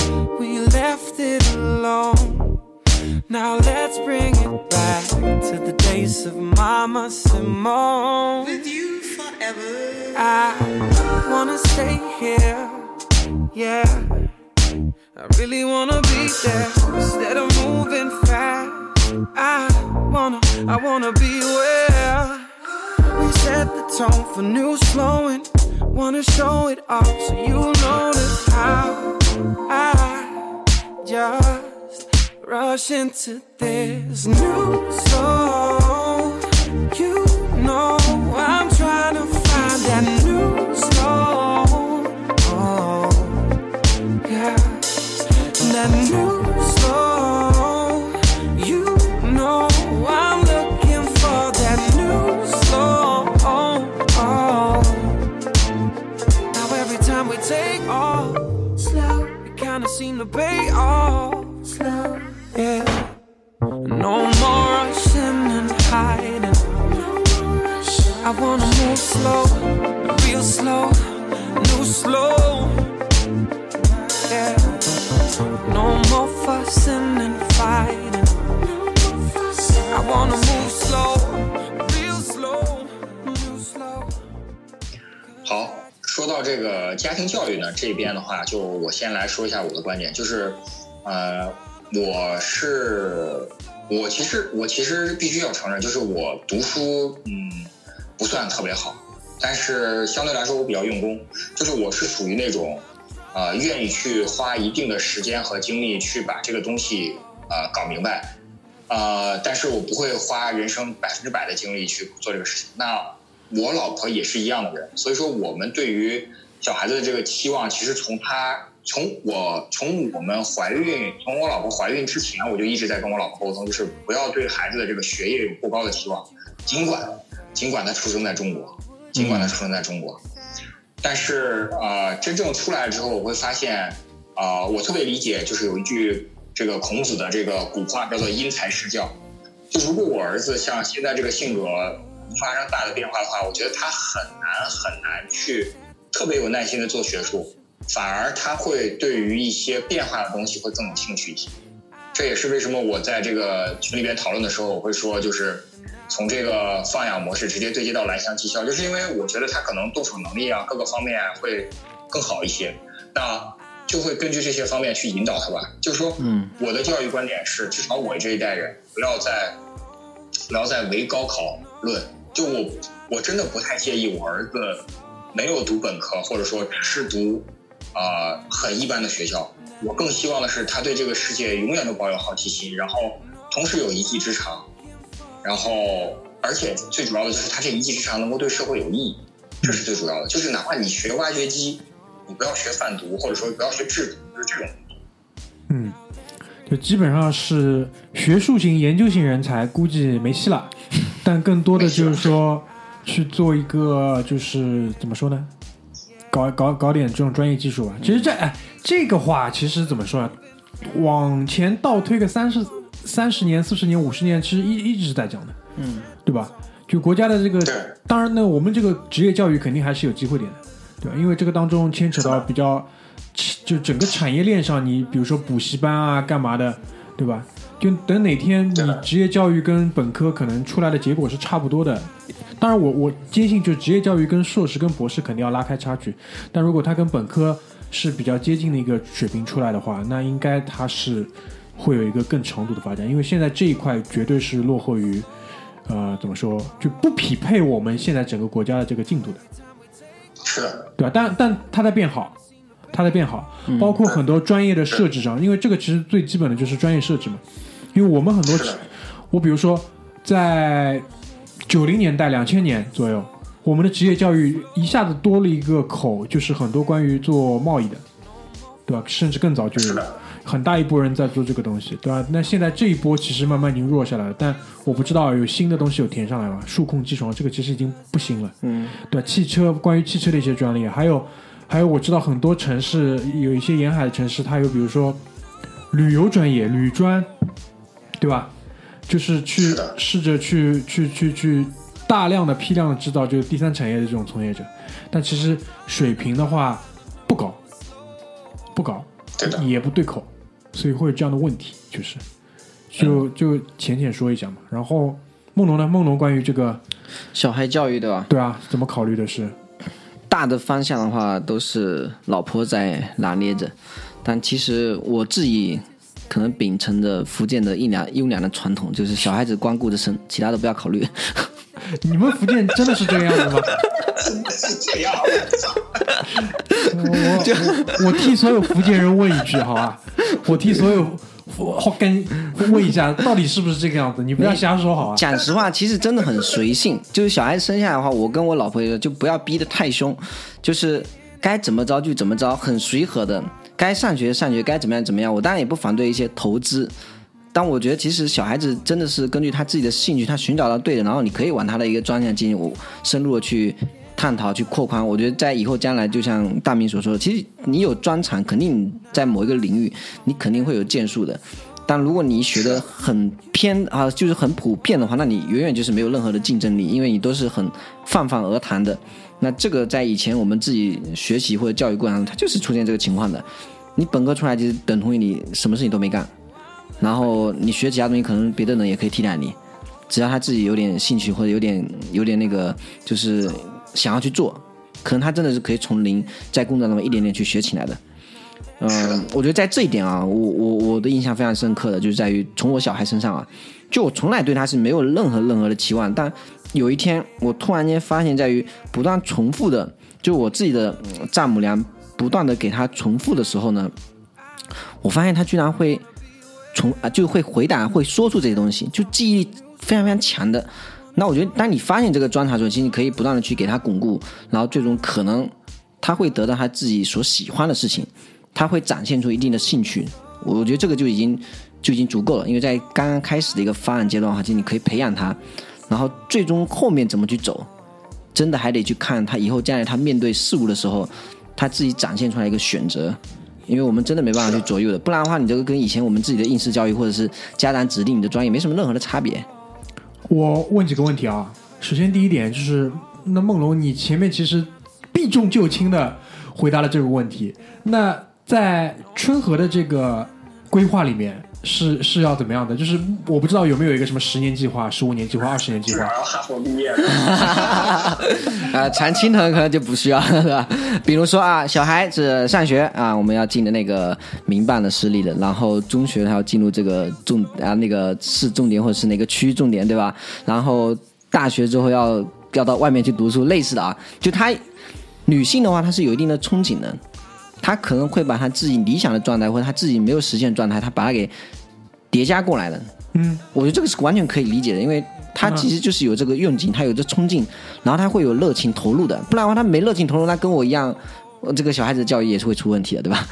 We left it alone. Now let's bring it back to the days of Mama Simone. With you forever. I wanna stay here, yeah. I really wanna be there instead of moving fast. I wanna, I wanna be where we set the tone for new slowing. Wanna show it off so you notice how I just rush into this new soul. You know I'm trying to 说一下我的观点，就是，呃，我是我其实我其实必须要承认，就是我读书嗯不算特别好，但是相对来说我比较用功，就是我是属于那种呃愿意去花一定的时间和精力去把这个东西呃搞明白，呃，但是我不会花人生百分之百的精力去做这个事情。那我老婆也是一样的人，所以说我们对于小孩子的这个期望，其实从他从我从我们怀孕，从我老婆怀孕之前，我就一直在跟我老婆沟通，就是不要对孩子的这个学业有过高的期望，尽管尽管他出生在中国，尽管他出生在中国，但是呃，真正出来之后，我会发现，啊，我特别理解，就是有一句这个孔子的这个古话叫做“因材施教”，就如果我儿子像现在这个性格发生大的变化的话，我觉得他很难很难去特别有耐心的做学术，反而他会对于一些变化的东西会更有兴趣一些。这也是为什么我在这个群里边讨论的时候，我会说就是从这个放养模式直接对接到蓝翔技校，就是因为我觉得他可能动手能力啊各个方面啊会更好一些，那就会根据这些方面去引导他吧。就是说，嗯，我的教育观点是，至少我这一代人不要再不要再唯高考论。就我我真的不太介意我儿子没有读本科，或者说只是读啊、呃很一般的学校。我更希望的是他对这个世界永远都保有好奇心，然后同时有一技之长，然后而且最主要的就是他这一技之长能够对社会有意义，这是最主要的。就是哪怕你学挖掘机，你不要学贩毒，或者说不要学制毒，就是这种。嗯，就基本上是学术型、研究型人才，估计没戏了。[laughs] 但更多的就是说，去做一个就是怎么说呢？搞搞搞点这种专业技术吧。其实这哎，这个话其实怎么说呢？往前倒推个三十三十年、四十年、五十年，其实一一直是在讲的，嗯，对吧？就国家的这个，当然呢，我们这个职业教育肯定还是有机会点的，对吧？因为这个当中牵扯到比较，就整个产业链上，你比如说补习班啊，干嘛的，对吧？就等哪天你职业教育跟本科可能出来的结果是差不多的，当然我我坚信，就职业教育跟硕士跟博士肯定要拉开差距，但如果它跟本科是比较接近的一个水平出来的话，那应该它是会有一个更长度的发展，因为现在这一块绝对是落后于。呃，怎么说就不匹配我们现在整个国家的这个进度的，是的，对吧？但但它在变好，它在变好，包括很多专业的设置上，因为这个其实最基本的就是专业设置嘛。因为我们很多，我比如说在九零年代、两千年左右，我们的职业教育一下子多了一个口，就是很多关于做贸易的，对吧？甚至更早就是有的很大一波人在做这个东西，对吧？那现在这一波其实慢慢已经弱下来了，但我不知道有新的东西有填上来吗？数控机床这个其实已经不行了，嗯，对吧？汽车关于汽车的一些专利，还有还有我知道很多城市有一些沿海的城市，它有比如说旅游专业、旅专，对吧？就是去试着去去去去大量的批量的制造，就是第三产业的这种从业者，但其实水平的话不高，不高，对的。也不对口，所以会有这样的问题，就是就就浅浅说一下嘛。然后梦龙呢？梦龙关于这个，小孩教育对吧？对啊，怎么考虑的是？大的方向的话都是老婆在拿捏着，但其实我自己可能秉承着福建的一两优良的传统，就是小孩子光顾着生，其他的不要考虑。[laughs] 你们福建真的是这个样子吗？是这样，[laughs] 我我我替所有福建人问一句，好吧？我替所有好跟问一下，到底是不是这个样子？你不要瞎说，好吧？讲实话，其实真的很随性。就是小孩子生下来的话，我跟我老婆也说，就不要逼得太凶，就是该怎么着就怎么着，很随和的。该上学上学，该怎么样怎么样。我当然也不反对一些投资，但我觉得其实小孩子真的是根据他自己的兴趣，他寻找到对的，然后你可以往他的一个专项进行我深入的去探讨、去扩宽。我觉得在以后将来，就像大明所说的，其实你有专长，肯定在某一个领域，你肯定会有建树的。但如果你学的很偏啊，就是很普遍的话，那你远远就是没有任何的竞争力，因为你都是很泛泛而谈的。那这个在以前我们自己学习或者教育过程中，它就是出现这个情况的。你本科出来，就是等同于你什么事情都没干，然后你学其他东西，可能别的人也可以替代你，只要他自己有点兴趣或者有点有点那个，就是想要去做，可能他真的是可以从零在工作当中一点点去学起来的。嗯，我觉得在这一点啊，我我我的印象非常深刻的就是在于从我小孩身上啊，就我从来对他是没有任何任何的期望，但有一天我突然间发现，在于不断重复的，就我自己的丈母娘不断的给他重复的时候呢，我发现他居然会从啊就会回答，会说出这些东西，就记忆力非常非常强的。那我觉得，当你发现这个专长的时候，其实你可以不断的去给他巩固，然后最终可能他会得到他自己所喜欢的事情，他会展现出一定的兴趣。我觉得这个就已经就已经足够了，因为在刚刚开始的一个发展阶段的话，其实你可以培养他，然后最终后面怎么去走，真的还得去看他以后将来他面对事物的时候，他自己展现出来一个选择。因为我们真的没办法去左右的，不然的话，你这个跟以前我们自己的应试教育或者是家长指定你的专业没什么任何的差别。我问几个问题啊。首先第一点就是，那梦龙，你前面其实避重就轻的回答了这个问题。那在春和的这个规划里面是是要怎么样的？就是我不知道有没有一个什么十年计划、十五年计划、二十年计划哈佛毕业的。啊，[laughs] 常青藤可能就不需要了，是吧？比如说啊，小孩子上学啊，我们要进的那个民办的私立的，然后中学他要进入这个重啊那个市重点或者是哪个区重点，对吧？然后大学之后要要到外面去读书，类似的啊，就他女性的话，她是有一定的憧憬的，她可能会把他自己理想的状态或者他自己没有实现的状态，他把它给叠加过来的。嗯，我觉得这个是完全可以理解的，因为他其实就是有这个愿景，他有这冲劲，然后他会有热情投入的，不然的话他没热情投入，那跟我一样，呃这个小孩子的教育也是会出问题的，对吧？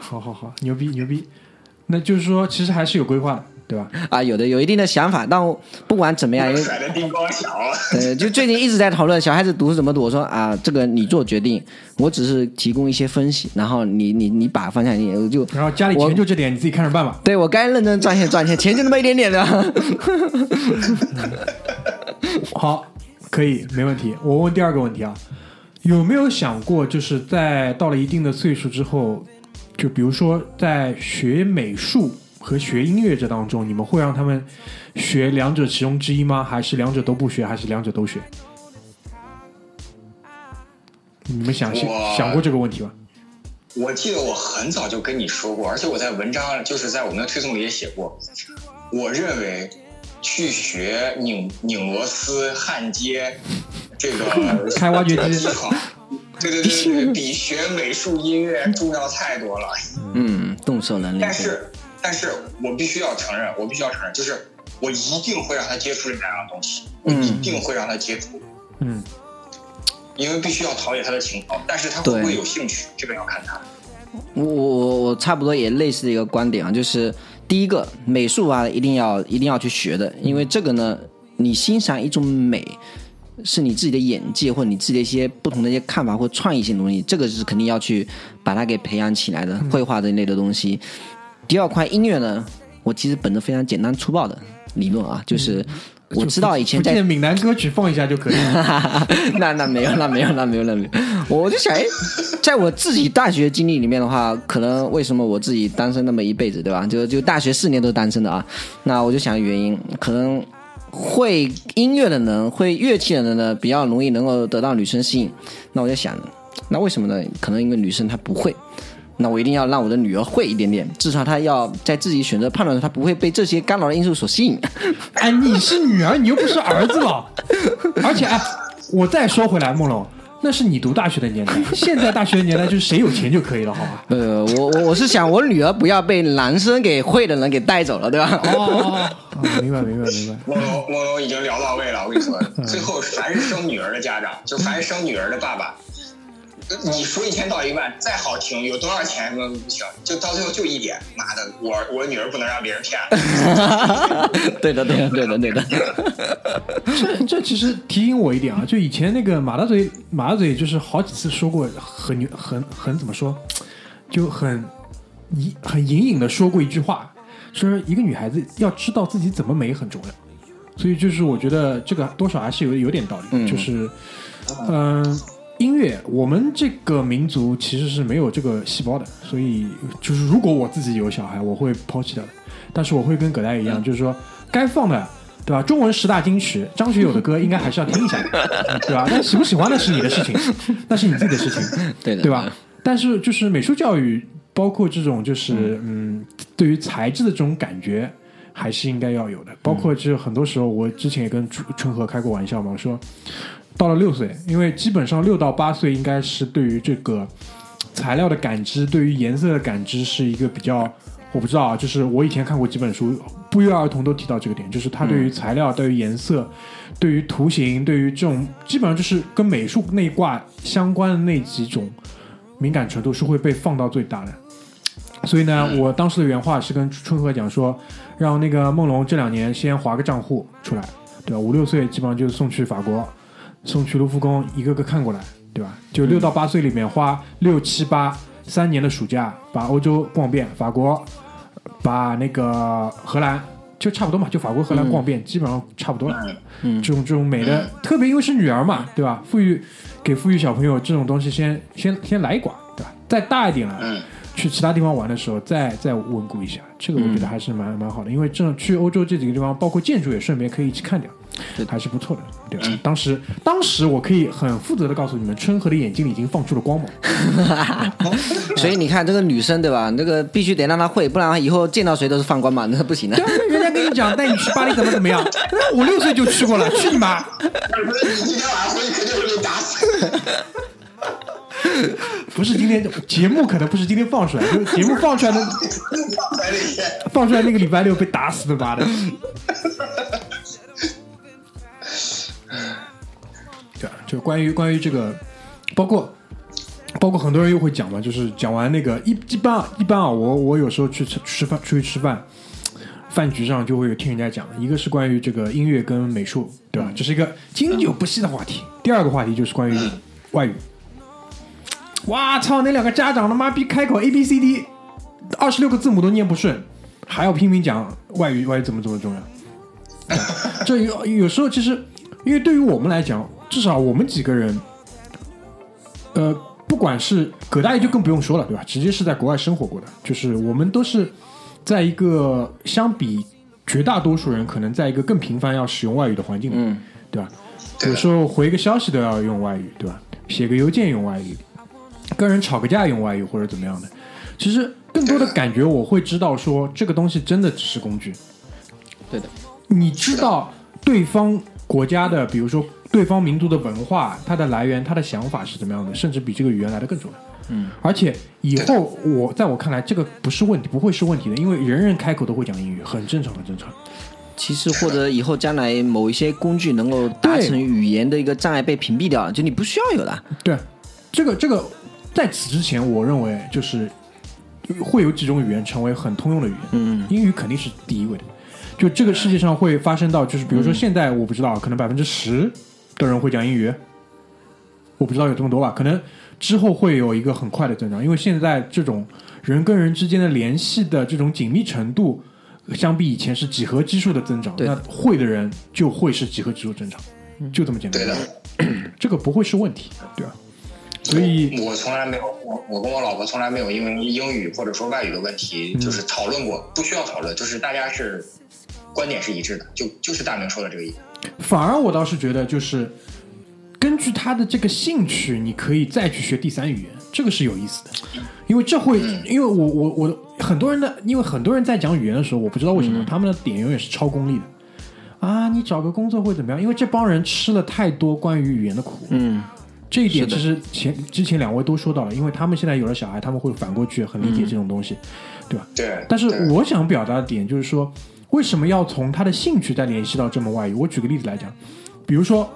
好好 [laughs] 好，牛逼牛逼。[laughs] [laughs] 那就是说，其实还是有规划的，对吧？啊，有的有一定的想法，但我不管怎么样，因为甩的地方小，[laughs] 呃，就最近一直在讨论小孩子读是怎么读。我说啊，这个你做决定，我只是提供一些分析，然后你你你把方向你就然后家里钱就这点，你自己看着办吧。对我该认真赚钱 [laughs] 赚钱，钱就那么一点点的。[laughs] 好，可以，没问题。我问第二个问题啊，有没有想过，就是在到了一定的岁数之后，就比如说在学美术和学音乐这当中，你们会让他们学两者其中之一吗？还是两者都不学？还是两者都学？你们想想过这个问题吗？我记得我很早就跟你说过，而且我在文章就是在我们的推送里也写过，我认为去学拧拧螺丝、焊接这个 [laughs] 开挖掘机对对对，比学美术音乐重要太多了。嗯，动手能力。但是，但是我必须要承认，我必须要承认，就是我一定会让他接触这两样东西，我一定会让他接触，嗯，因为必须要陶冶他的情操。但是他会不会有兴趣，这个要看他。我我我我差不多也类似的一个观点啊，就是第一个美术啊，一定要一定要去学的，因为这个呢，你欣赏一种美，是你自己的眼界或者你自己的一些不同的一些看法或创意性的东西，这个是肯定要去把它给培养起来的，绘画这一类的东西。第二块音乐呢，我其实本着非常简单粗暴的理论啊，就是我知道以前在闽南歌曲放一下就可以了。[laughs] 那那没有，那没有，那没有，那没有。我就想，哎，在我自己大学经历里面的话，可能为什么我自己单身那么一辈子，对吧？就就大学四年都是单身的啊。那我就想原因，可能会音乐的人，会乐器的人呢，比较容易能够得到女生吸引。那我就想，那为什么呢？可能因为女生她不会。那我一定要让我的女儿会一点点，至少她要在自己选择判断的时候，她不会被这些干扰的因素所吸引。[laughs] 哎，你是女儿，你又不是儿子了。[laughs] 而且，哎，我再说回来，梦龙，那是你读大学的年代，现在大学的年代就是谁有钱就可以了，好吧？呃，我我我是想我女儿不要被男生给会的人给带走了，对吧？哦哦哦，啊明白明白明白。梦龙梦龙已经聊到位了，我跟你说，最后凡是生女儿的家长，就凡是生女儿的爸爸，你说一千道一万，再好听，有多少钱都不行，就到最后就一点，妈的，我我女儿不能让别人骗了。[laughs] 对的，对的，对的，对的。这这其实提醒我一点啊，就以前那个马大嘴，马大嘴就是好几次说过很牛很很怎么说，就很隐很隐隐的说过一句话，说一个女孩子要知道自己怎么美很重要。所以就是我觉得这个多少还是有有点道理，嗯就是嗯、音乐我们这个民族其实是没有这个细胞的，所以就是如果我自己有小孩，我会抛弃掉的。但是我会跟葛大爷一样，就是说该放的对吧？中文十大金曲，张学友的歌应该还是要听一下的，[laughs] 对吧？但喜不喜欢那是你的事情，那是你自己的事情，[laughs] 对的，对吧？但是就是美术教育，包括这种就是嗯，对于材质的这种感觉，还是应该要有的。包括就是很多时候，我之前也跟春春和开过玩笑嘛，我说到了六岁，因为基本上六到八岁应该是对于这个材料的感知，对于颜色的感知是一个比较。我不知道啊，就是我以前看过几本书，不约而同都提到这个点，就是他对于材料、对于颜色、对于图形、对于这种基本上就是跟美术那一挂相关的那几种敏感程度是会被放到最大的。所以呢，我当时的原话是跟春和讲说，让那个梦龙这两年先划个账户出来，对吧？五六岁基本上就送去法国，送去卢浮宫，一个个看过来，对吧？就六到八岁里面花六七八三年的暑假，把欧洲逛遍，法国。把那个荷兰就差不多嘛，就法国、荷兰逛遍，基本上差不多了。嗯，这种这种美的，特别因为是女儿嘛，对吧？富裕给富裕小朋友这种东西，先先先来一管，对吧？再大一点了，嗯，去其他地方玩的时候，再再稳固一下，这个我觉得还是蛮蛮好的。因为这去欧洲这几个地方，包括建筑也顺便可以一起看掉，还是不错的，对吧？当时当时我可以很负责的告诉你们，春和的眼睛里已经放出了光芒。[laughs] 所以你看这个女生对吧？那个必须得让她会，不然以后见到谁都是放光嘛，那不行的。人家跟你讲 [laughs] 带你去巴黎怎么怎么样，我六岁就去过了，去你妈！你今天晚上回去肯定会被打死。不是今天节目可能不是今天放出来，就节目放出来的 [laughs] 放出来那个礼拜六被打死的妈的。关于关于这个，包括包括很多人又会讲嘛，就是讲完那个一一般啊一般啊，我我有时候去吃吃饭出去吃饭，饭局上就会有听人家讲，一个是关于这个音乐跟美术，对吧？这是一个经久不息的话题。第二个话题就是关于外语。哇操！那两个家长他妈逼开口 A B C D，二十六个字母都念不顺，还要拼命讲外语，外语怎么怎么重要？[laughs] 这有有时候其实，因为对于我们来讲，至少我们几个人，呃，不管是葛大爷就更不用说了，对吧？直接是在国外生活过的，就是我们都是在一个相比绝大多数人可能在一个更频繁要使用外语的环境里，嗯对吧？有时候回个消息都要用外语，对吧？写个邮件用外语，跟人吵个架用外语或者怎么样的。其实更多的感觉，我会知道说这个东西真的只是工具。对的，你知道对方国家的，比如说对方民族的文化，它的来源、它的想法是怎么样的，甚至比这个语言来的更重要。嗯，而且以后我在我看来，这个不是问题，不会是问题的，因为人人开口都会讲英语，很正常，很正常。其实或者以后将来某一些工具能够达成语言的一个障碍被屏蔽掉了，就你不需要有了。对，这个这个，在此之前，我认为就是会有几种语言成为很通用的语言。嗯，英语肯定是第一位的。就这个世界上会发生到，就是比如说现在我不知道，可能百分之十的人会讲英语，我不知道有这么多吧？可能之后会有一个很快的增长，因为现在这种人跟人之间的联系的这种紧密程度，相比以前是几何基数的增长，那会的人就会是几何基数增长，就这么简单。对的，这个不会是问题，对吧？所以我从来没有，我我跟我老婆从来没有因为英语或者说外语的问题嗯就是讨论过，不需要讨论，就是大家是观点是一致的，就就是大明说的这个意思。反而我倒是觉得，就是根据他的这个兴趣，你可以再去学第三语言，这个是有意思的，因为这会，因为我我我很多人的，因为很多人在讲语言的时候，我不知道为什么、他们的点永远是超功利的。啊，你找个工作会怎么样？因为这帮人吃了太多关于语言的苦。嗯，这一点其实前之前两位都说到了，因为他们现在有了小孩，他们会反过去很理解这种东西，对吧？对，但是我想表达的点就是说，为什么要从他的兴趣再联系到这门外语？我举个例子来讲，比如说，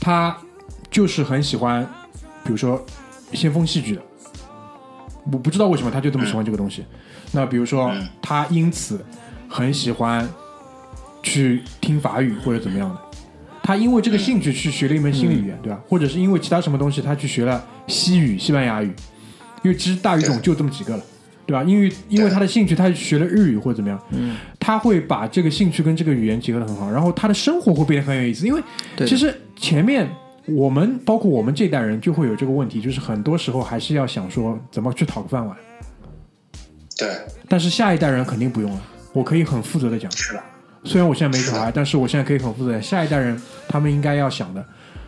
他就是很喜欢，比如说先锋戏剧的，我不知道为什么他就这么喜欢这个东西。那比如说嗯，他因此很喜欢去听法语或者怎么样的。他因为这个兴趣去学了一门新的语言，对吧？或者是因为其他什么东西，他去学了西语、西班牙语，因为其实大语种就这么几个了，对吧？因为因为他的兴趣，他学了日语或者怎么样，嗯，他会把这个兴趣跟这个语言结合的很好，然后他的生活会变得很有意思。因为其实前面我们包括我们这代人就会有这个问题，就是很多时候还是要想说怎么去讨个饭碗，对，但是下一代人肯定不用了。我可以很负责的讲，是的，虽然我现在没小孩，但是我现在可以很负责。下一代人他们应该要想的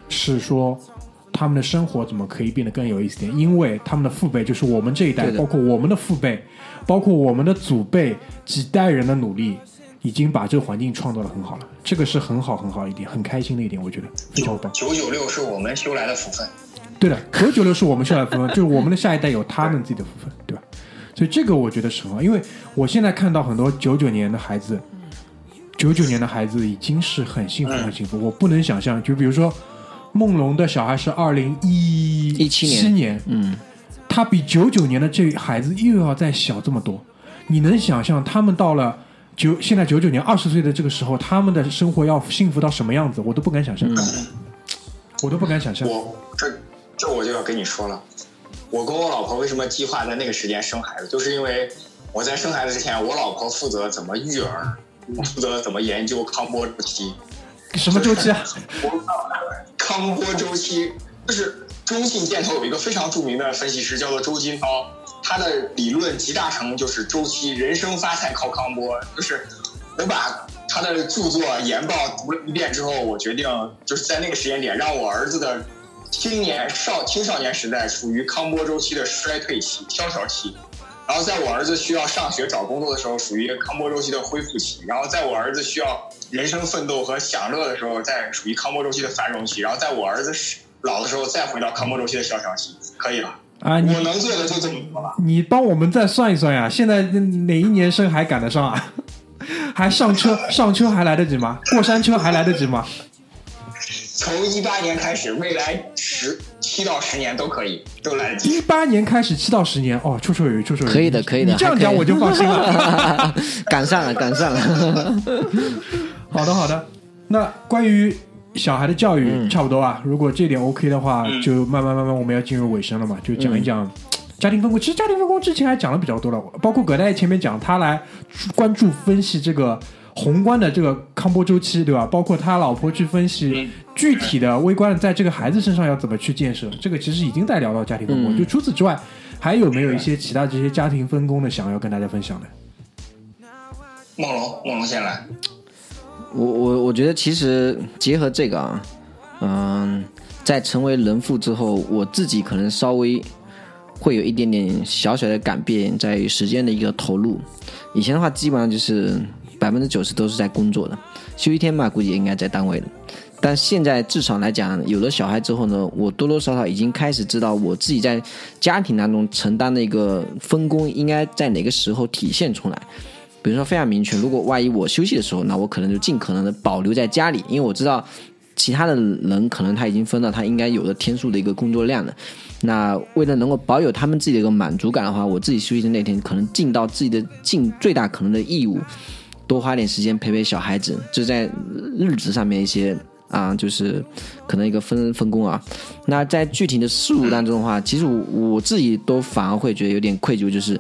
是说，他们的生活怎么可以变得更有意思点？因为他们的父辈就是我们这一代，包括我们的父辈，包括我们的祖辈几代人的努力，已经把这个环境创造的很好了。这个是很好很好一点，很开心的一点，我觉得非常棒。九九六是我们修来的福分。对的，九九六是我们修来的福分，就是我们的下一代有他们自己的福分，对吧？所以这个我觉得是很好，因为我现在看到很多九九年的孩子，九九年的孩子已经是很幸福很幸福，我不能想象，就比如说梦龙的小孩是二零一17年。七年，嗯，他比九九年的这孩子又要再小这么多，你能想象他们到了九现在九九年二十岁的这个时候，他们的生活要幸福到什么样子，我都不敢想象，我都不敢想象。我这这我就要跟你说了，我跟我老婆为什么计划在那个时间生孩子，就是因为我在生孩子之前，我老婆负责怎么育儿，负责怎么研究康波周期。什么周期啊？康波周期就是中信建投有一个非常著名的分析师叫做周金涛，他的理论集大成就是周期，人生发财靠康波。就是我把他的著作研报读了一遍之后，我决定就是在那个时间点让我儿子的青年少青少年时代处于康波周期的衰退期、萧条期。然后在我儿子需要上学找工作的时候，属于康波周期的恢复期；然后在我儿子需要人生奋斗和享乐的时候，在属于康波周期的繁荣期；然后在我儿子老的时候，再回到康波周期的萧条期。可以了，啊，你我能做的就这么多了。你帮我们再算一算呀？现在哪一年生还赶得上啊？[laughs] 还上车上车还来得及吗？过山车还来得及吗？从一八年开始，未来十七到十年都可以，都来得及。一八年开始，七到十年，哦，绰绰有余，绰绰有余。可以的，可以的。你这样讲我就放心了。[laughs] 赶上了，赶上了。[laughs] 好的，好的。那关于小孩的教育，嗯差不多啊。如果这点 OK 的话，就慢慢慢慢我们要进入尾声了嘛，就讲一讲家庭分工。其实家庭分工之前还讲了比较多了，包括葛大爷前面讲他来关注分析这个宏观的这个康波周期，对吧？包括他老婆去分析具体的微观的，在这个孩子身上要怎么去建设，这个其实已经在聊到家庭分工。嗯就除此之外，还有没有一些其他这些家庭分工的想要跟大家分享的？梦龙，梦龙先来。我我我觉得其实结合这个啊，嗯，在成为人父之后，我自己可能稍微会有一点点小小的改变，在于时间的一个投入。以前的话，基本上就是百分之九十都是在工作的，休一天嘛，估计应该在单位的。但现在至少来讲，有了小孩之后呢，我多多少少已经开始知道我自己在家庭当中承担的一个分工应该在哪个时候体现出来。比如说非常明确，如果万一我休息的时候，那我可能就尽可能的保留在家里，因为我知道其他的人可能他已经分到他应该有的天数的一个工作量了。那为了能够保有他们自己的一个满足感的话，我自己休息的那天可能尽到自己的尽最大可能的义务，多花点时间陪陪小孩子，就在日子上面一些啊，就是可能一个分分工啊。那在具体的事务当中的话，其实我我自己都反而会觉得有点愧疚，就是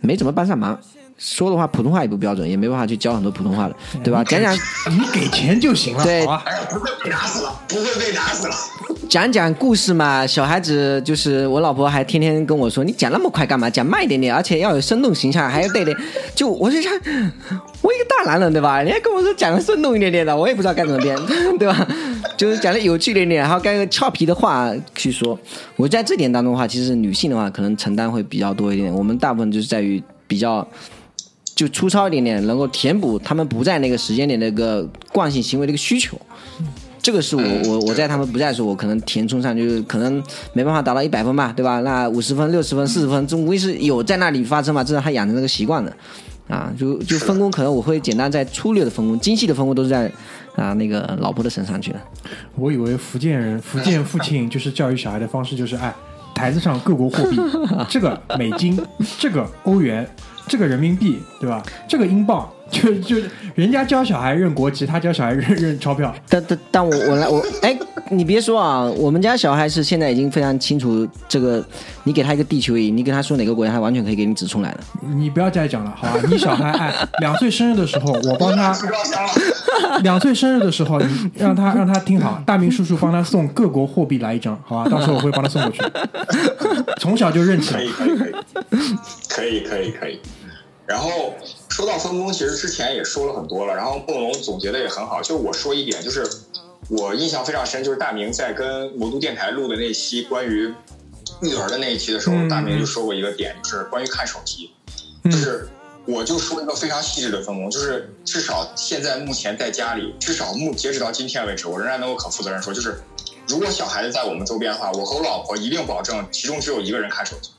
没怎么帮上忙。说的话普通话也不标准，也没办法去教很多普通话的，对吧？讲讲你给钱就行了，对吧？哎呀，不会被打死了，不会被打死了。讲讲故事嘛，小孩子就是我老婆还天天跟我说，你讲那么快干嘛？讲慢一点点，而且要有生动形象，还要带点。[laughs] 就我就想，我一个大男人对吧？人家跟我说讲的生动一点点的，我也不知道该怎么编，对吧？[laughs] 就是讲的有趣一点点，还要该俏皮的话去说。我在这点当中的话，其实女性的话可能承担会比较多一点，我们大部分就是在于比较。就粗糙一点点，能够填补他们不在那个时间点的一个惯性行为的一个需求。这个是我我我在他们不在的时候，我可能填充上就是可能没办法达到一百分吧，对吧？那五十分、六十分、四十分，总归是有在那里发生嘛，至少他养成这个习惯的。啊，就就分工可能我会简单在粗略的分工，精细的分工都是在啊那个老婆的身上去的。我以为福建人、福建父亲就是教育小孩的方式，就是哎，台子上各国货币，[laughs] 这个美金，这个欧元，这个人民币，对吧？这个英镑，[laughs] 就就人家教小孩认国籍，他教小孩认认钞票。但但但我我来我哎，你别说啊，我们家小孩是现在已经非常清楚这个，你给他一个地球仪，你跟他说哪个国家，他完全可以给你指出来的。你不要再讲了，好吧？你小孩哎，两岁生日的时候，我帮他两岁生日的时候，你让他让他听好，大明叔叔帮他送各国货币来一张，好吧？到时候我会帮他送过去。[laughs] 从小就认起来可以，可以，可以，可以，可以，可以。然后说到分工，其实之前也说了很多了，然后梦龙总结的也很好。就我说一点，就是我印象非常深，就是大明在跟魔都电台录的那期关于育儿的那一期的时候，嗯大明就说过一个点，就是关于看手机，就是我就说一个非常细致的分工，就是至少现在目前在家里，至少目截止到今天为止，我仍然能够很负责任说，就是如果小孩子在我们周边的话，我和我老婆一定保证其中只有一个人看手机。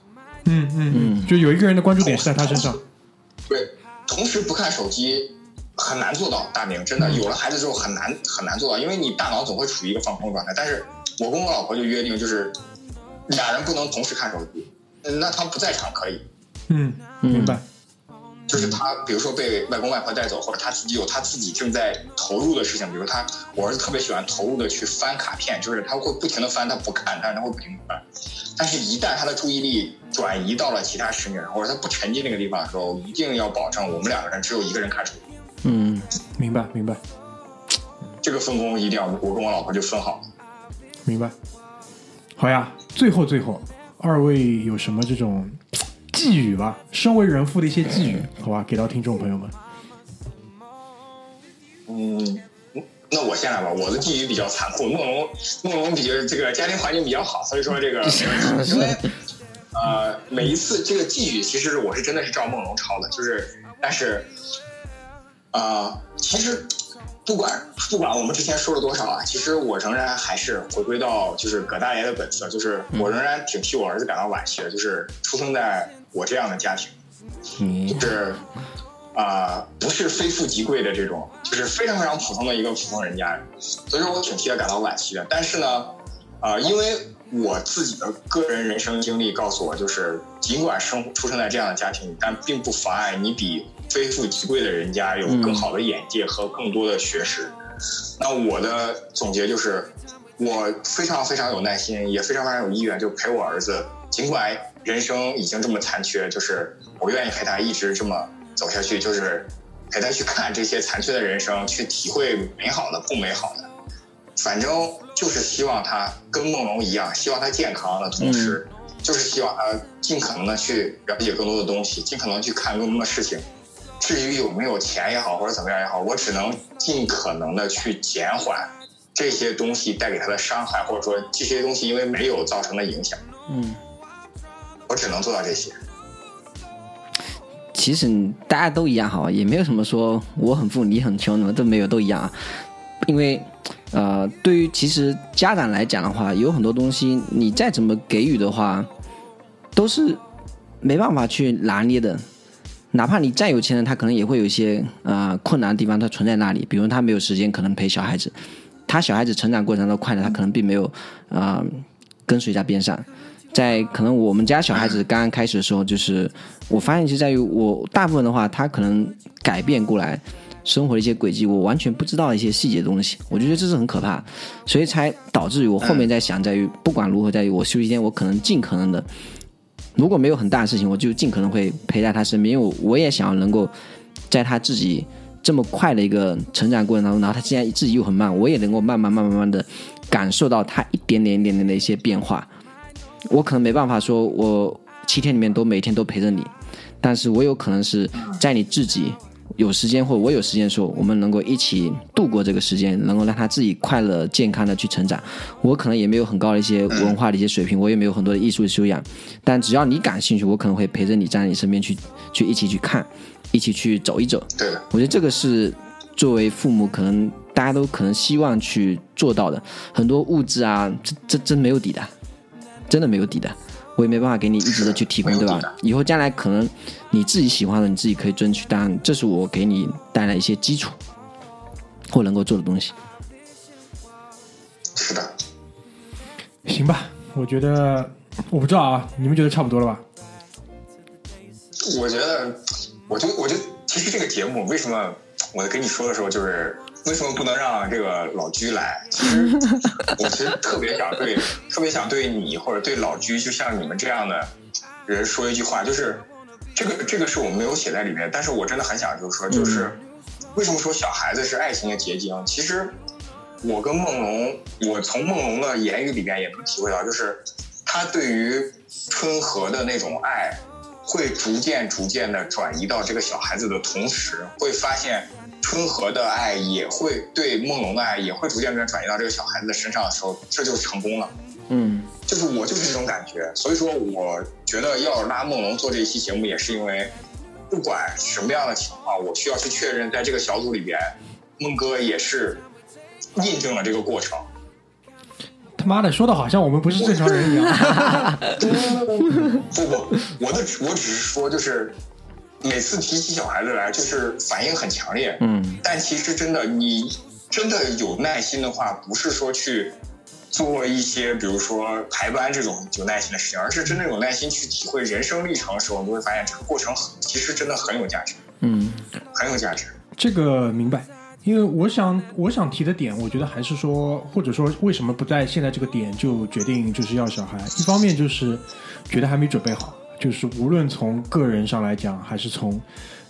嗯嗯嗯，就有一个人的关注点是在他身上。对，同时不看手机很难做到。大明真的有了孩子之后很难很难做到，因为你大脑总会处于一个放空状态。但是我跟我老婆就约定，就是俩人不能同时看手机。嗯那他不在场可以，嗯，明白。就是他比如说被外公外婆带走，或者他自己有他自己正在投入的事情，比如他我儿子特别喜欢投入的去翻卡片，就是他会不停的翻，他不看，但是他会不停的翻。但是，一旦他的注意力转移到了其他事情上，或者他不沉浸那个地方的时候，一定要保证我们两个人只有一个人看手机。嗯，明白，明白，这个分工一定要我跟我老婆就分好了。明白。好呀，最后最后，二位有什么这种寄语吧？身为人父的一些寄语，好吧，给到听众朋友们。嗯，那我先来吧。我的寄语比较残酷，梦龙梦龙比较这个家庭环境比较好，所以说这个。因为呃，每一次这个寄语，其实我是真的是照梦龙抄的，就是但是啊、呃其实不管不管我们之前说了多少啊，其实我仍然还是回归到就是葛大爷的本色，就是我仍然挺替我儿子感到惋惜的，就是出生在我这样的家庭。嗯就是啊、不是非富即贵的这种，就是非常非常普通的一个普通人家，所以说我挺替他感到惋惜的。但是呢，啊、因为我自己的个人人生经历告诉我，就是尽管生出生在这样的家庭，但并不妨碍你比非富即贵的人家有更好的眼界和更多的学识。那我的总结就是，我非常非常有耐心，也非常非常有意愿，就陪我儿子，尽管人生已经这么残缺，就是我愿意陪他一直这么走下去，就是陪他去看这些残缺的人生，去体会美好的、不美好的。反正就是希望他跟梦龙一样，希望他健康的同时，就是希望他尽可能的去了解更多的东西，尽可能去看更多的事情。至于有没有钱也好，或者怎么样也好，我只能尽可能的去减缓这些东西带给他的伤害，或者说这些东西因为没有造成的影响。嗯，我只能做到这些。其实大家都一样，好，也没有什么说我很富你很穷，什么都没有，都一样啊。因为呃，对于其实家长来讲的话，有很多东西你再怎么给予的话，都是没办法去拿捏的。哪怕你再有钱人，他可能也会有一些呃困难的地方，他存在那里。比如他没有时间，可能陪小孩子，他小孩子成长过程中的快乐，他可能并没有啊、呃跟随在边上。在可能我们家小孩子刚刚开始的时候，就是我发现是在于我大部分的话，他可能改变过来生活的一些轨迹，我完全不知道一些细节的东西，我就觉得这是很可怕，所以才导致于我后面在想，在于不管如何，在于我休息天，我可能尽可能的，如果没有很大的事情，我就尽可能会陪在他身边，因为我我也想要能够在他自己这么快的一个成长过程当中，然后他现在自己又很慢，我也能够慢慢慢慢慢的感受到他一点点一点点的一些变化。我可能没办法说，我七天里面都每天都陪着你，但是我有可能是在你自己有时间或我有时间的时候，我们能够一起度过这个时间，能够让他自己快乐健康的去成长。我可能也没有很高的一些文化的一些水平，我也没有很多的艺术修养，但只要你感兴趣，我可能会陪着你站在你身边去去一起去看，一起去走一走。对，我觉得这个是作为父母可能大家都可能希望去做到的。很多物质啊，这这真没有底的，真的没有底的，我也没办法给你一直的去提供，对吧？以后将来可能你自己喜欢的，你自己可以争取，当然这是我给你带来一些基础或能够做的东西。是的，行吧，我觉得我不知道啊，你们觉得差不多了吧？我觉得，我就我就其实这个节目为什么我跟你说的时候，就是为什么不能让这个老居来？其实我其实特别想对特别想对你或者对老居，就像你们这样的人说一句话，就是这个这个是我没有写在里面，但是我真的很想就是说，就是为什么说小孩子是爱情的结晶？其实我跟梦龙，我从梦龙的言语里面也能体会到，就是他对于春和的那种爱。会逐渐逐渐的转移到这个小孩子的同时，会发现春和的爱也会对梦龙的爱也会逐渐逐渐转移到这个小孩子的身上的时候，这就成功了。嗯就是我就是这种感觉，所以说我觉得要拉梦龙做这一期节目，也是因为不管什么样的情况，我需要去确认，在这个小组里边，梦哥也是印证了这个过程。他妈的，说的好像我们不是正常人一样。[laughs] 不不，我的我只是说，就是每次提起小孩子来，就是反应很强烈。嗯但其实真的，你真的有耐心的话，不是说去做一些，比如说排班这种有耐心的事情，而是真的有耐心去体会人生历程的时候，你会发现这个过程很其实真的很有价值，嗯很有价值。这个明白，因为我想我想提的点，我觉得还是说，或者说为什么不在现在这个点就决定就是要小孩？一方面就是觉得还没准备好，就是无论从个人上来讲，还是从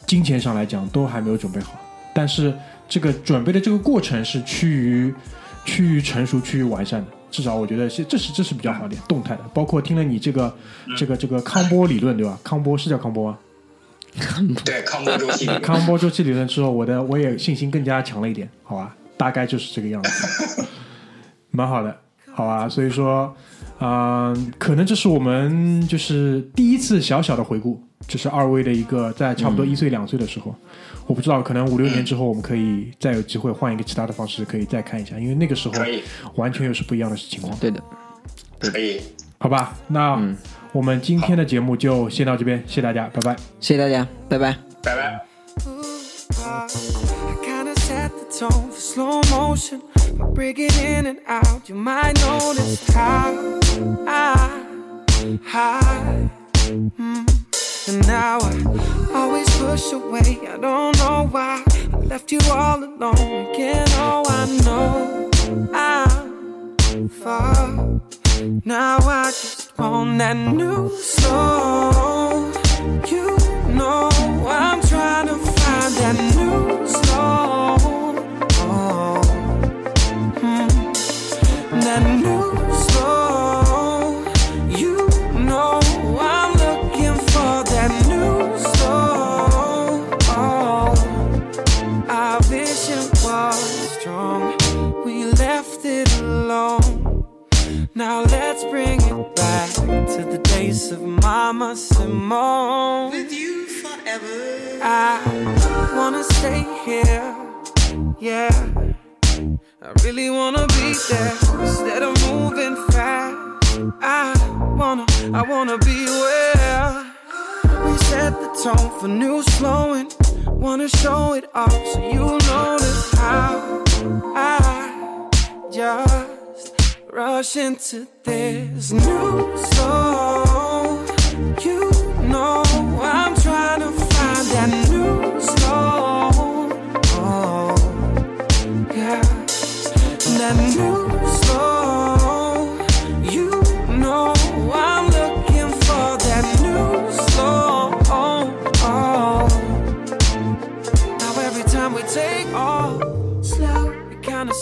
金钱上来讲，都还没有准备好。但是这个准备的这个过程是趋于趋于成熟、趋于完善的。至少我觉得是这是这是比较好的动态的。包括听了你这个这个这个康波理论，对吧？康波是叫康波吗？[laughs] 对，康波周期理论康波周期理论之后，我的我也信心更加强了一点，好吧？大概就是这个样子，[laughs] 蛮好的，好吧？所以说，嗯、可能这是我们就是第一次小小的回顾，这是二位的一个在差不多一岁两岁的时候，我不知道，可能五六年之后，我们可以再有机会换一个其他的方式，可以再看一下，因为那个时候完全又是不一样的情况，对的，可以，好吧？那我们今天的节目就先到这边，谢谢大家，拜拜。谢谢大家，拜拜。拜拜。Tone for slow motion. By breaking in and out, you might notice how I hide. Mm. And now I always push away. I don't know why I left you all alone again. Oh, I know I'm far. Now I just want that new slow. You know I'm trying to find that new slow. I wanna stay here, yeah. I really wanna be there instead of moving fast. I wanna, I wanna be where we set the tone for new slowing. Wanna show it off so you notice how I just rush into this new soul. You know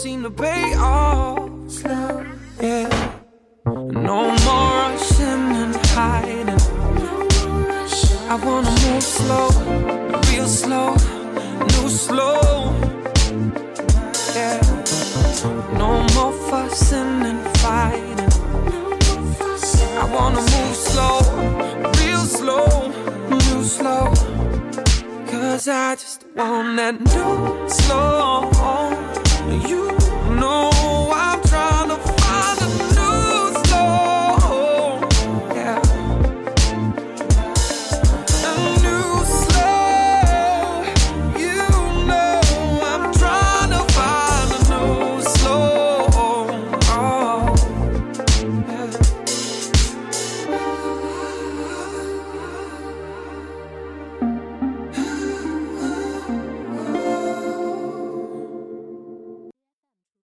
seem to pay off. Slow, yeah. No more rushing and hiding. I wanna move slow, real slow, new slow. Yeah. No more fussing and fighting. I wanna move slow, real slow, new slow. Cause I just want that new slow. You know I'm